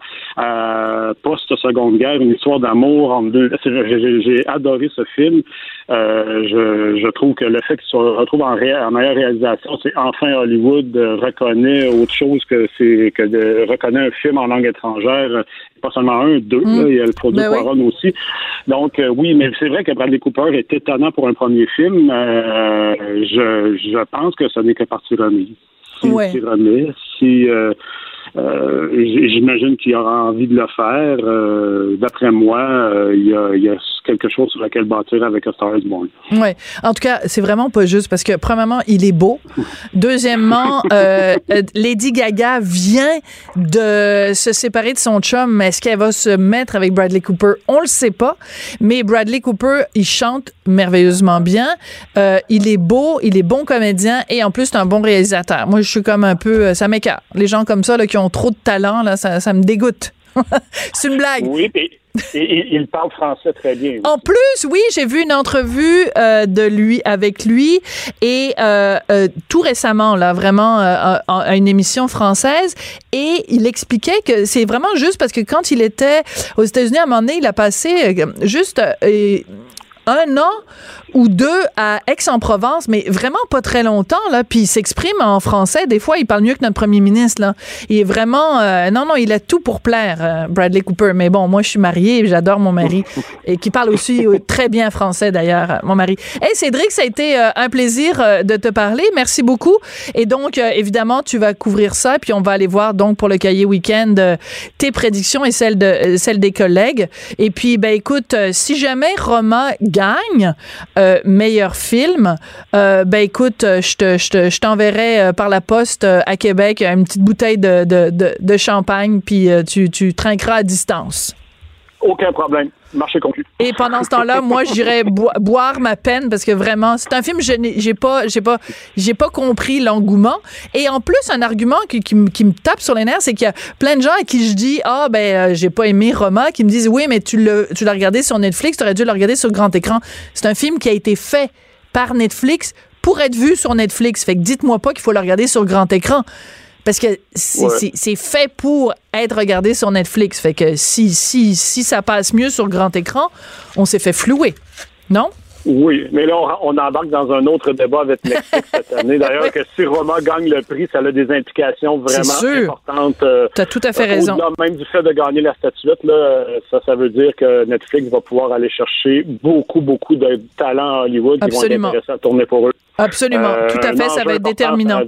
post-seconde guerre, une histoire d'amour entre deux. J'ai adoré ce film. Je, je trouve que le fait qu'il se retrouve en, en meilleure réalisation, c'est enfin Hollywood reconnaît autre chose que c'est que de reconnaît un film en langue étrangère pas seulement un, deux, mm. il y a le produit ben aussi. Donc oui, mais c'est vrai que Bradley Cooper est étonnant pour un premier film. je, je pense que ce n'est que partie remise. Si, ouais. si euh, j'imagine qu'il aura envie de le faire. Euh, d'après moi, euh, il y, a, quelque chose sur lequel bâtir avec A Star is Born. Oui. En tout cas, c'est vraiment pas juste parce que, premièrement, il est beau. Deuxièmement, Lady Gaga vient de se séparer de son chum. Est-ce qu'elle va se mettre avec Bradley Cooper? On le sait pas. Mais Bradley Cooper, il chante merveilleusement bien. il est beau, il est bon comédien et en plus, c'est un bon réalisateur. Moi, je suis comme un peu... Ça m'écarte. Les gens comme ça, là, qui ont trop de talent, là, ça, ça me dégoûte. c'est une blague. Oui, et, il parle français très bien. En plus, oui, j'ai vu une entrevue euh, de lui avec lui et euh, euh, tout récemment, là, vraiment à une émission française, et il expliquait que c'est vraiment juste parce que quand il était aux États-Unis à un moment donné, il a passé juste un an ou deux à Aix-en-Provence, mais vraiment pas très longtemps, là. Puis il s'exprime en français. Des fois, il parle mieux que notre premier ministre, là. Il est vraiment... Euh, non, non, il a tout pour plaire, euh, Bradley Cooper. Mais bon, moi, je suis mariée et j'adore mon mari. et qui parle aussi euh, très bien français, d'ailleurs, mon mari. Hey, Cédric, ça a été un plaisir de te parler. Merci beaucoup. Et donc, évidemment, tu vas couvrir ça. Puis on va aller voir, donc, pour le cahier week-end, tes prédictions et celles, de, celles des collègues. Et puis, ben écoute, si jamais Roma gagne... Euh, meilleur film, euh, ben écoute, euh, je t'enverrai par la poste à Québec une petite bouteille de, de, champagne, puis tu, tu trinqueras à distance. Aucun problème. Marché conclu. Et pendant ce temps-là, moi, j'irais boire ma peine parce que vraiment, c'est un film, je j'ai pas, pas, pas compris l'engouement. Et en plus, un argument qui, qui, me tape sur les nerfs, c'est qu'il y a plein de gens à qui je dis, ah, ben, j'ai pas aimé Roma, qui me disent, oui, mais tu l'as regardé sur Netflix, tu aurais dû le regarder sur grand écran. C'est un film qui a été fait par Netflix pour être vu sur Netflix. Fait que dites-moi pas qu'il faut le regarder sur grand écran. Parce que c'est fait pour être regardé sur Netflix. Fait que si, si, si ça passe mieux sur grand écran, on s'est fait flouer. Non? Oui, mais là, on, embarque dans un autre débat avec Netflix cette année. D'ailleurs, que si Roma gagne le prix, ça a des implications vraiment importantes. Euh, tu as tout à fait raison. même du fait de gagner la statuette, là, ça, ça veut dire que Netflix va pouvoir aller chercher beaucoup, beaucoup de talents à Hollywood qui vont être intéressés à tourner pour eux. Absolument, euh, tout à fait, ça va être déterminant.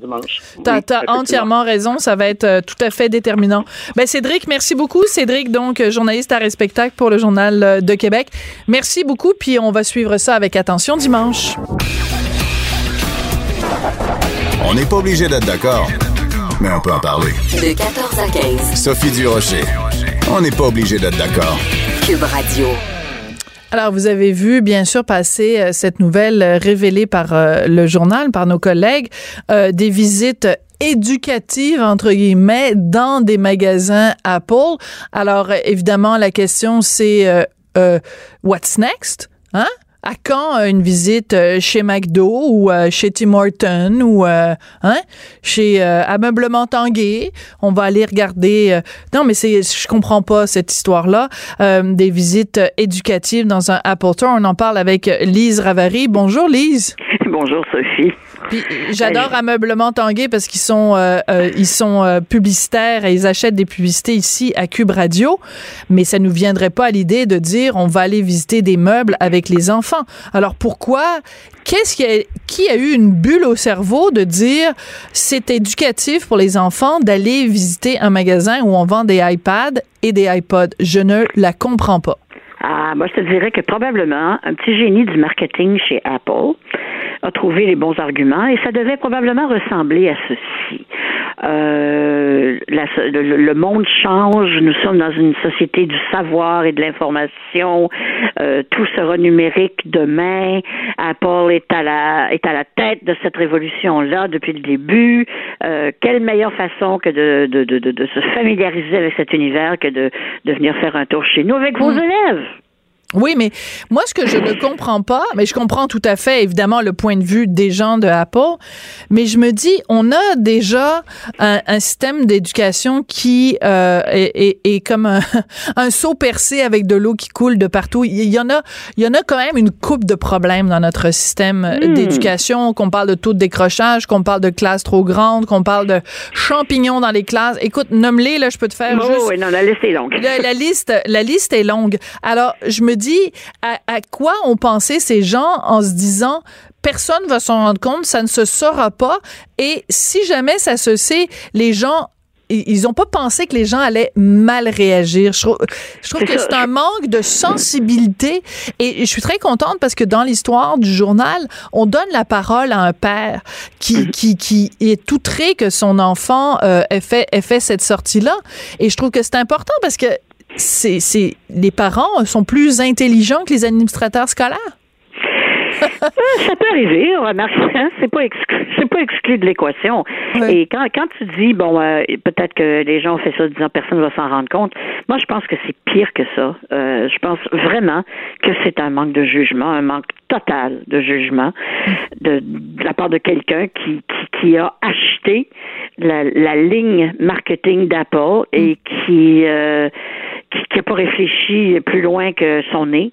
Tu as, entièrement raison, ça va être euh, tout à fait déterminant. Ben Cédric, merci beaucoup. Cédric, donc journaliste à Respectacle pour le Journal de Québec. Merci beaucoup, puis on va suivre ça avec attention dimanche. On n'est pas obligé d'être d'accord, mais on peut en parler. De 14 à 15. Sophie Durocher. On n'est pas obligé d'être d'accord. Cube Radio. Alors, vous avez vu, bien sûr, passer euh, cette nouvelle euh, révélée par euh, le journal, par nos collègues, des visites éducatives, entre guillemets, dans des magasins Apple. Alors, évidemment, la question, c'est what's next? Hein? À quand euh, une visite euh, chez McDo ou euh, chez Tim Horton ou hein, chez Ameublement Tanguay? On va aller regarder. non, mais c'est, je comprends pas cette histoire-là. des visites éducatives dans un Apple Store. On en parle avec Lise Ravary. Bonjour, Lise. Bonjour, Sophie. Puis j'adore Ameublement Tanguay parce qu'ils sont euh, euh, ils sont euh, publicitaires et ils achètent des publicités ici à Cube Radio, mais ça nous viendrait pas à l'idée de dire on va aller visiter des meubles avec les enfants. Alors pourquoi Qu'est-ce qui a, qui a eu une bulle au cerveau de dire c'est éducatif pour les enfants d'aller visiter un magasin où on vend des iPads et des iPods? Je ne la comprends pas. Ah, moi, je te dirais que probablement un petit génie du marketing chez Apple a trouvé les bons arguments et ça devait probablement ressembler à ceci. Euh, le, monde change, nous sommes dans une société du savoir et de l'information, euh, tout sera numérique demain, Apple est à la, est à la tête de cette révolution-là depuis le début. Euh, quelle meilleure façon que de, de, de, de, se familiariser avec cet univers que de, de venir faire un tour chez nous avec vos mm. élèves? Oui, mais moi, ce que je ne comprends pas, mais je comprends tout à fait, évidemment, le point de vue des gens de Apple, mais je me dis, on a déjà un, un système d'éducation qui euh, est, est, comme un, un, seau percé avec de l'eau qui coule de partout. Il y en a, il y en a quand même une coupe de problèmes dans notre système hmm. d'éducation, qu'on parle de taux de décrochage, qu'on parle de classes trop grandes, qu'on parle de champignons dans les classes. Écoute, nomme-les, là, je peux te faire oh, juste... Oui, non, la liste est longue. La, la, liste, la liste est longue. Alors, je me dis à, quoi ont pensé ces gens en se disant personne va s'en rendre compte, ça ne se saura pas. Et si jamais ça se sait, les gens ils n'ont pas pensé que les gens allaient mal réagir. Je trouve, je trouve que c'est un manque de sensibilité et je suis très contente parce que dans l'histoire du journal, on donne la parole à un père qui, mm-hmm. qui, qui est outré que son enfant euh, ait, fait, ait fait cette sortie-là. Et je trouve que c'est important parce que c'est, c'est, les parents sont plus intelligents que les administrateurs scolaires? Euh, ça peut arriver, remarque, hein, c'est pas exclu, c'est pas exclu de l'équation. Et quand, quand tu dis, bon, euh, peut-être que les gens ont fait ça disant personne ne va s'en rendre compte, moi je pense que c'est pire que ça. Euh, je pense vraiment que c'est un manque de jugement, un manque total de jugement de, de la part de quelqu'un qui, qui, qui, a acheté la, la ligne marketing d'Apple et qui euh, qui n'a pas réfléchi plus loin que son nez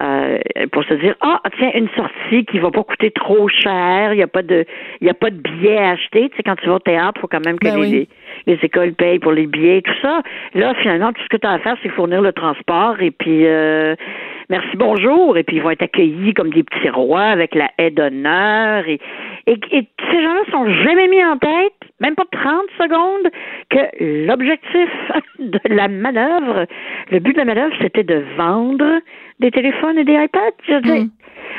euh, pour se dire ah tiens une sortie qui va pas coûter trop cher il y a pas de il y a pas de billets à acheter tu sais quand tu vas au théâtre faut quand même que ben les, les, écoles payent pour les billets tout ça. Là finalement tout ce que tu as à faire c'est fournir le transport et puis euh, merci bonjour. Et puis ils vont être accueillis comme des petits rois avec la haie d'honneur et, et, et ces gens-là sont jamais mis en tête même pas 30 secondes que l'objectif de la manœuvre le but de la manœuvre c'était de vendre des téléphones et des iPads. Je mm.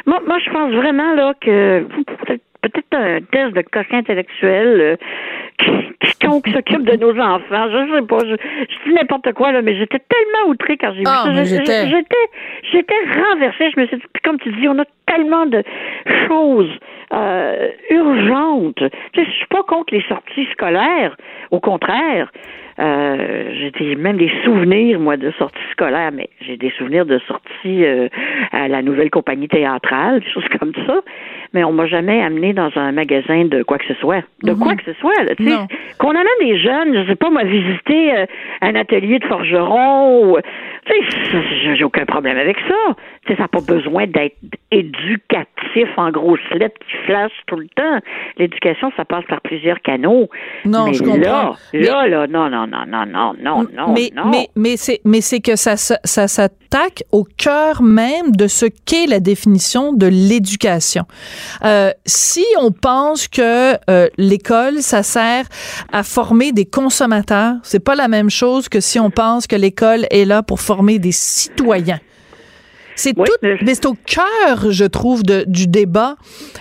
moi, moi, je pense vraiment là que peut-être un test de coquin intellectuel euh, qui, s'occupe de nos enfants. Je sais pas, je, dis n'importe quoi là, mais j'étais tellement outrée quand j'ai vu ah, ça. J'étais, j'étais renversée. Je me suis dit, comme tu dis, on a tellement de choses euh, urgentes. Tu sais, je suis pas contre les sorties scolaires. Au contraire, euh, j'ai même des souvenirs, moi, de sorties scolaires, mais j'ai des souvenirs de sorties euh, à la nouvelle compagnie théâtrale, des choses comme ça. Mais on m'a jamais amené dans un magasin de quoi que ce soit. De quoi mhm. que ce soit, là, tu sais. Qu'on amène des jeunes, je sais pas, moi, visiter euh, un atelier de forgeron ou, tu sais, j'ai aucun problème avec ça. Tu sais, ça n'a pas besoin d'être éducatif en grosses lettres qui flashent tout le temps. L'éducation, ça passe par plusieurs canaux. Non, mais je comprends. Là, là, non, non, non, non, non, non, non, mais, non. Mais, mais c'est, mais c'est que ça, ça, ça s'attaque au cœur même de ce qu'est la définition de l'éducation. Euh, si on pense que euh, l'école, ça sert à former des consommateurs, c'est pas la même chose que si on pense que l'école est là pour former des citoyens. C'est tout, mais c'est au cœur, je trouve, de, du débat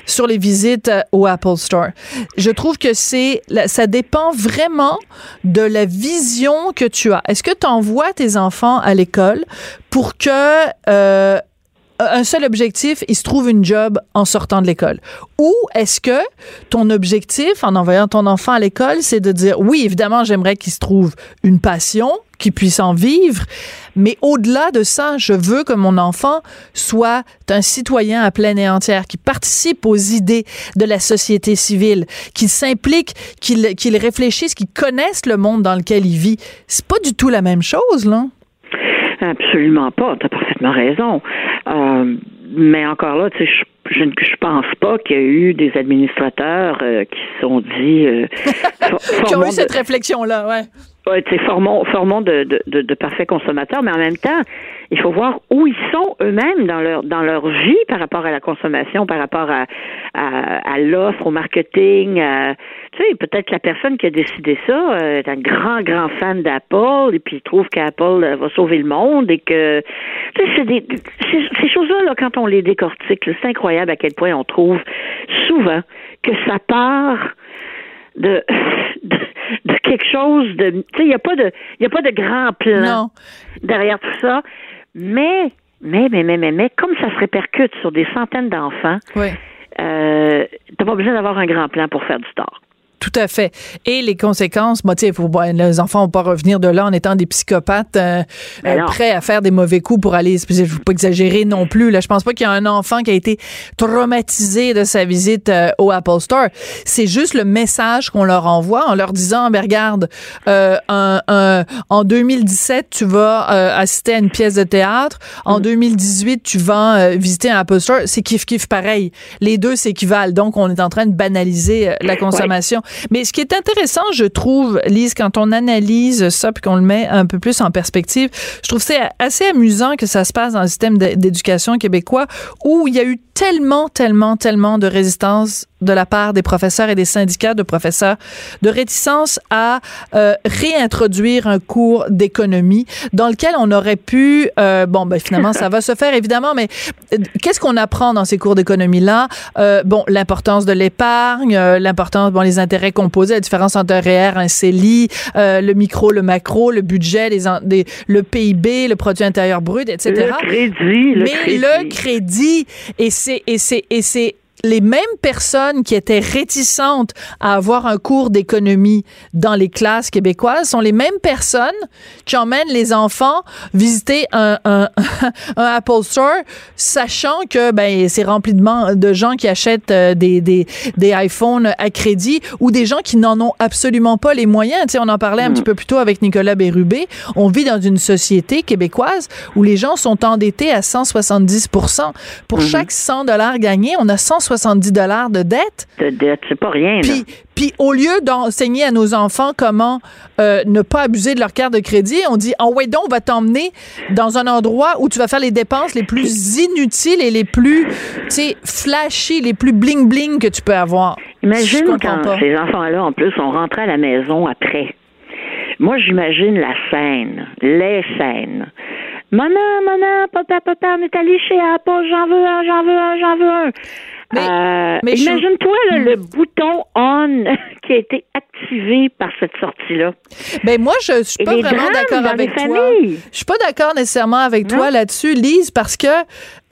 sur les visites euh, au Apple Store. Je trouve que c'est, ça dépend vraiment de la vision que tu as. Est-ce que tu envoies tes enfants à l'école pour que euh, un seul objectif, il se trouve une job en sortant de l'école? Ou est-ce que ton objectif en envoyant ton enfant à l'école, c'est de dire, oui, évidemment, j'aimerais qu'il se trouve une passion, qu'il puisse en vivre, mais au-delà de ça, je veux que mon enfant soit un citoyen à pleine et entière, qui participe aux idées de la société civile, qu'il s'implique, qu'il qu'il réfléchisse, qu'il connaisse le monde dans lequel il vit. C'est pas du tout la même chose, là. Absolument pas. Tu as parfaitement raison. Euh, mais encore là, tu sais, je, je, pense pas qu'il y a eu des administrateurs euh, qui se sont dit. Euh, qui ont eu cette réflexion-là, ouais. Ouais, formons, formons de, de, de, de, parfaits consommateurs, mais en même temps, il faut voir où ils sont eux-mêmes dans leur dans leur vie par rapport à la consommation, par rapport à, à, à l'offre, au marketing. tu sais, peut-être que la personne qui a décidé ça euh, est un grand, grand fan d'Apple et puis il trouve qu'Apple euh, va sauver le monde et que tu sais, c'est des ces, choses-là, là, quand on les décortique, c'est incroyable à quel point on trouve souvent que ça part de, de, quelque chose de tu sais il y a pas de y a pas de grand plan derrière tout ça mais mais mais mais mais mais comme ça se répercute sur des centaines d'enfants oui. euh, t'as pas besoin d'avoir un grand plan pour faire du tort tout à fait. Et les conséquences, moi, tu sais, les enfants vont pas revenir de là en étant des psychopathes euh, ben euh, prêts à faire des mauvais coups pour aller. Je veux pas exagérer non plus. Là, je pense pas qu'il y a un enfant qui a été traumatisé de sa visite euh, au Apple Store. C'est juste le message qu'on leur envoie en leur disant, ben regarde, en 2017, tu vas assister à une pièce de théâtre. En 2018, mm. tu vas visiter un Apple Store. C'est kiff kiff pareil. Les deux s'équivalent. Donc, on est en train de banaliser la consommation. Mais ce qui est intéressant, je trouve, Lise, quand on analyse ça puis qu'on le met un peu plus en perspective, je trouve c'est assez amusant que ça se passe dans le système d'éducation québécois où il y a eu tellement, tellement, tellement de résistance de la part des professeurs et des syndicats de professeurs, de réticence à euh, réintroduire un cours d'économie dans lequel on aurait pu, euh, bon, ben finalement ça va se faire évidemment, mais euh, qu'est-ce qu'on apprend dans ces cours d'économie là Bon, l'importance de l'épargne, l'importance, bon, les intérêts composés, la différence entre un REER, un CELI, le micro, le macro, le budget, les, le PIB, le produit intérieur brut, etc. Le crédit, le mais le crédit et c'est et c'est et c'est les mêmes personnes qui étaient réticentes à avoir un cours d'économie dans les classes québécoises sont les mêmes personnes qui emmènent les enfants visiter un, un, Apple Store, sachant que ben c'est rempli de, de gens qui achètent euh, des, des, des iPhones à crédit ou des gens qui n'en ont absolument pas les moyens. Tu sais, on en parlait un petit peu plus tôt avec Nicolas Bérubé. On vit dans une société québécoise où les gens sont endettés à 170% Pour mm-hmm. chaque 100 dollars gagnés, on a 170 70 dollars de dette. De dette, c'est pas rien. Puis, puis au lieu d'enseigner à nos enfants comment euh, ne pas abuser de leur carte de crédit, on dit en oh, ouais donc on va t'emmener dans un endroit où tu vas faire les dépenses les plus inutiles et les plus, tu sais, flashy, les plus bling bling que tu peux avoir. Imagine quand ces enfants-là en plus rentrés à la maison après. Moi, j'imagine la scène, les scènes. Maman, maman, papa, papa, on est allé chez Apple, j'en veux un, j'en veux un, j'en veux un. Euh, mais, imagine-toi le bouton on qui a été activé par cette sortie-là. Ben moi, je suis pas vraiment d'accord avec toi. Je suis pas d'accord nécessairement avec toi là-dessus, Lise, parce que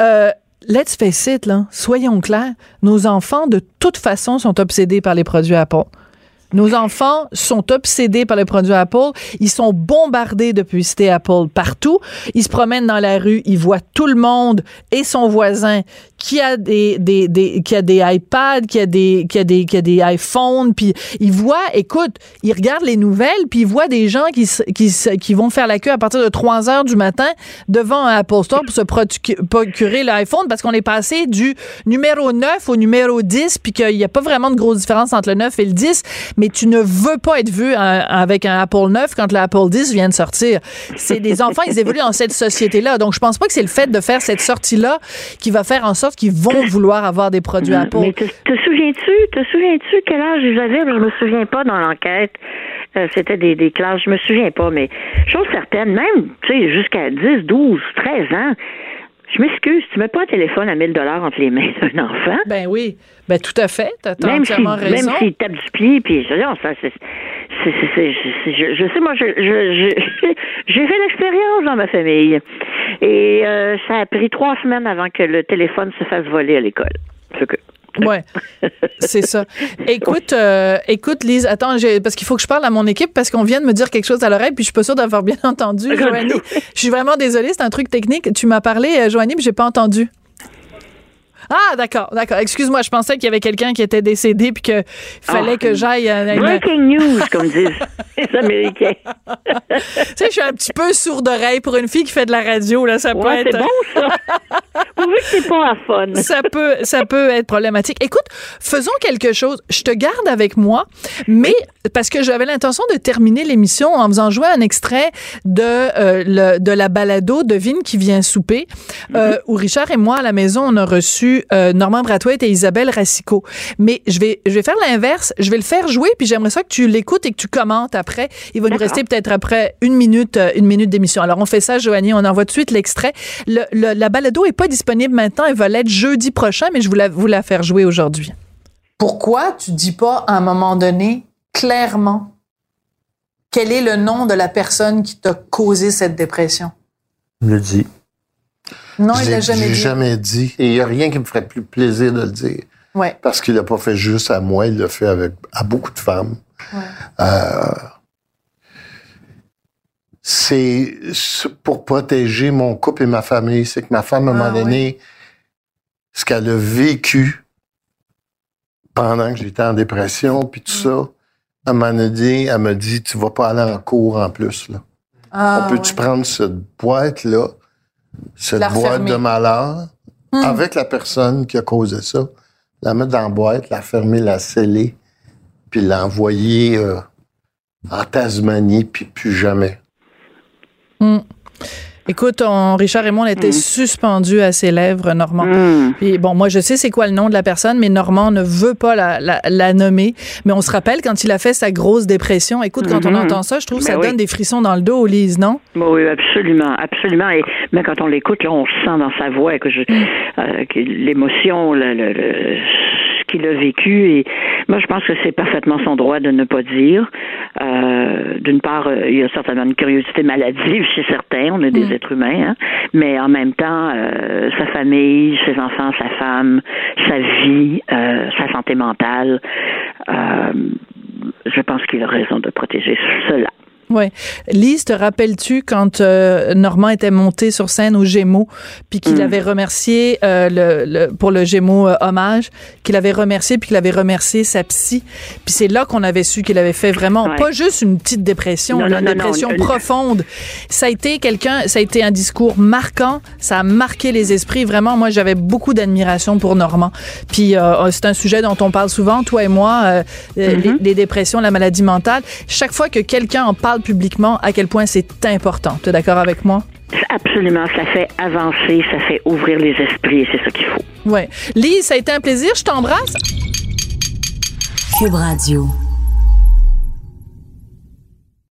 euh, let's face it, là, soyons clairs, nos enfants de toute façon sont obsédés par les produits Apple. Nos enfants sont obsédés par les produits Apple. Ils sont bombardés de publicité Apple partout. Ils se promènent dans la rue, ils voient tout le monde et son voisin qui a des, des, des qui a des iPads, qui a des qui a des qui a des iPhones, puis ils voient, écoute, ils regardent les nouvelles, puis ils voient des gens qui qui qui vont faire la queue à partir de 3 heures du matin devant un Apple Store pour se procurer l'iPhone parce qu'on est passé du numéro 9 au numéro 10 puis qu'il n'y a pas vraiment de grosse différence entre le 9 et le 10, mais tu ne veux pas être vu avec un Apple 9 quand l'Apple 10 vient de sortir. C'est des enfants, ils évoluent dans cette société-là. Donc je pense pas que c'est le fait de faire cette sortie-là qui va faire en sorte qui vont vouloir avoir des produits Apple. Mais te, souviens-tu, te souviens-tu quel âge ils avaient? Je me souviens pas dans l'enquête. Euh, c'était des, des classes, je me souviens pas, mais chose certaine, même, tu sais, jusqu'à 10, 12, 13 ans, je m'excuse, tu mets pas un téléphone à 1000 dollars entre les mains d'un enfant? Ben oui, ben tout à fait, t'as même entièrement raison. Même s'il tape du pied, puis je, ça, c'est, je, je, sais, moi, je, je, j'ai fait l'expérience dans ma famille. Et euh, ça a pris trois semaines avant que le téléphone se fasse voler à l'école. que Ouais, c'est ça. Écoute, euh, écoute, Lise, attends, parce qu'il faut que je parle à mon équipe parce qu'on vient de me dire quelque chose à l'oreille, puis je suis pas sûre d'avoir bien entendu, Joanie. Je suis vraiment désolée, c'est un truc technique. Tu m'as parlé, euh, Joanie, mais j'ai pas entendu. Ah, d'accord, d'accord. Excuse-moi, je pensais qu'il y avait quelqu'un qui était décédé puis qu'il fallait que ah. j'aille. Breaking news, comme disent les Américains. tu sais, je suis un petit peu sourd d'oreille pour une fille qui fait de la radio, là. Ça peut être. C'est bon, ça. oui, c'est pas à fun. ça peut, ça peut être problématique. Écoute, faisons quelque chose. Je te garde avec moi, mais parce que j'avais l'intention de terminer l'émission en faisant jouer un extrait de, euh, le, de la balado de Vine qui vient souper, euh, mm-hmm. où Richard et moi, à la maison, on a reçu euh, Normand Brathwaite et Isabelle Racicot. Mais je vais, je vais faire l'inverse. Je vais le faire jouer, puis j'aimerais ça que tu l'écoutes et que tu commentes après. Il va nous rester peut-être après une minute, euh, une minute d'émission. Alors, on fait ça, Joanie. On envoie tout de suite l'extrait. Le, la balado est pas disponible maintenant. Elle va l'être jeudi prochain, mais je voulais vous la faire jouer aujourd'hui. Pourquoi tu dis pas à un moment donné clairement quel est le nom de la personne qui t'a causé cette dépression? le dis. Non, il l'a jamais dit. jamais dit. Et il n'y a rien qui me ferait plus plaisir de le dire. Ouais. Parce qu'il l'a pas fait juste à moi, il l'a fait avec à beaucoup de femmes. Euh, c'est pour protéger mon couple et ma famille. C'est que ma femme, à un moment ah donné, ce qu'elle a vécu pendant que j'étais en dépression, puis tout ça, elle m'en a dit, elle m'a dit, tu vas pas aller en cours en plus, là. Ah, On peut-tu prendre cette boîte-là, cette boîte de malheur, hmm. avec la personne qui a causé ça, la mettre dans la boîte, la fermer, la sceller, puis l'envoyer euh, en Tasmanie, puis plus jamais. Hmm. Écoute, Richard et moi, on était mm. suspendus à ses lèvres, Normand. Mm. Puis bon, moi, je sais c'est quoi le nom de la personne, mais Normand ne veut pas la, nommer. Mais on se rappelle quand il a fait sa grosse dépression. Écoute, quand on mm-hmm. entend ça, je trouve que ça ben donne des frissons dans le dos, Lise, non? Oui, absolument, absolument. Et mais quand on l'écoute, là, on sent dans sa voix que, je, mm. euh, l'émotion, le, le qu'il a vécu. Et moi, je pense que c'est parfaitement son droit de ne pas dire. Euh, d'une part, euh, il y a certainement une curiosité maladive chez certains. On est des êtres humains, hein. mais en même temps, euh, sa famille, ses enfants, sa femme, sa vie, sa santé mentale. je pense qu'il a raison de protéger cela. Ouais. Lise, te rappelles-tu quand euh, Normand était monté sur scène au Gémeaux, puis qu'il mm. avait remercié euh, le, pour le Gémeaux euh, hommage, qu'il avait remercié, puis qu'il avait remercié sa psy? Puis c'est là qu'on avait su qu'il avait fait vraiment pas juste une petite dépression, une dépression profonde. Ça a été quelqu'un, ça a été un discours marquant, ça a marqué les esprits. Vraiment, moi j'avais beaucoup d'admiration pour Normand. Puis c'est un sujet dont on parle souvent, toi et moi, les, mm-hmm. les dépressions, la maladie mentale. Chaque fois que quelqu'un en parle publiquement à quel point c'est important. Tu es d'accord avec moi? Absolument, ça fait avancer, ça fait ouvrir les esprits et c'est ce qu'il faut. Ouais. Lise, ça a été un plaisir, je t'embrasse. Cube Radio.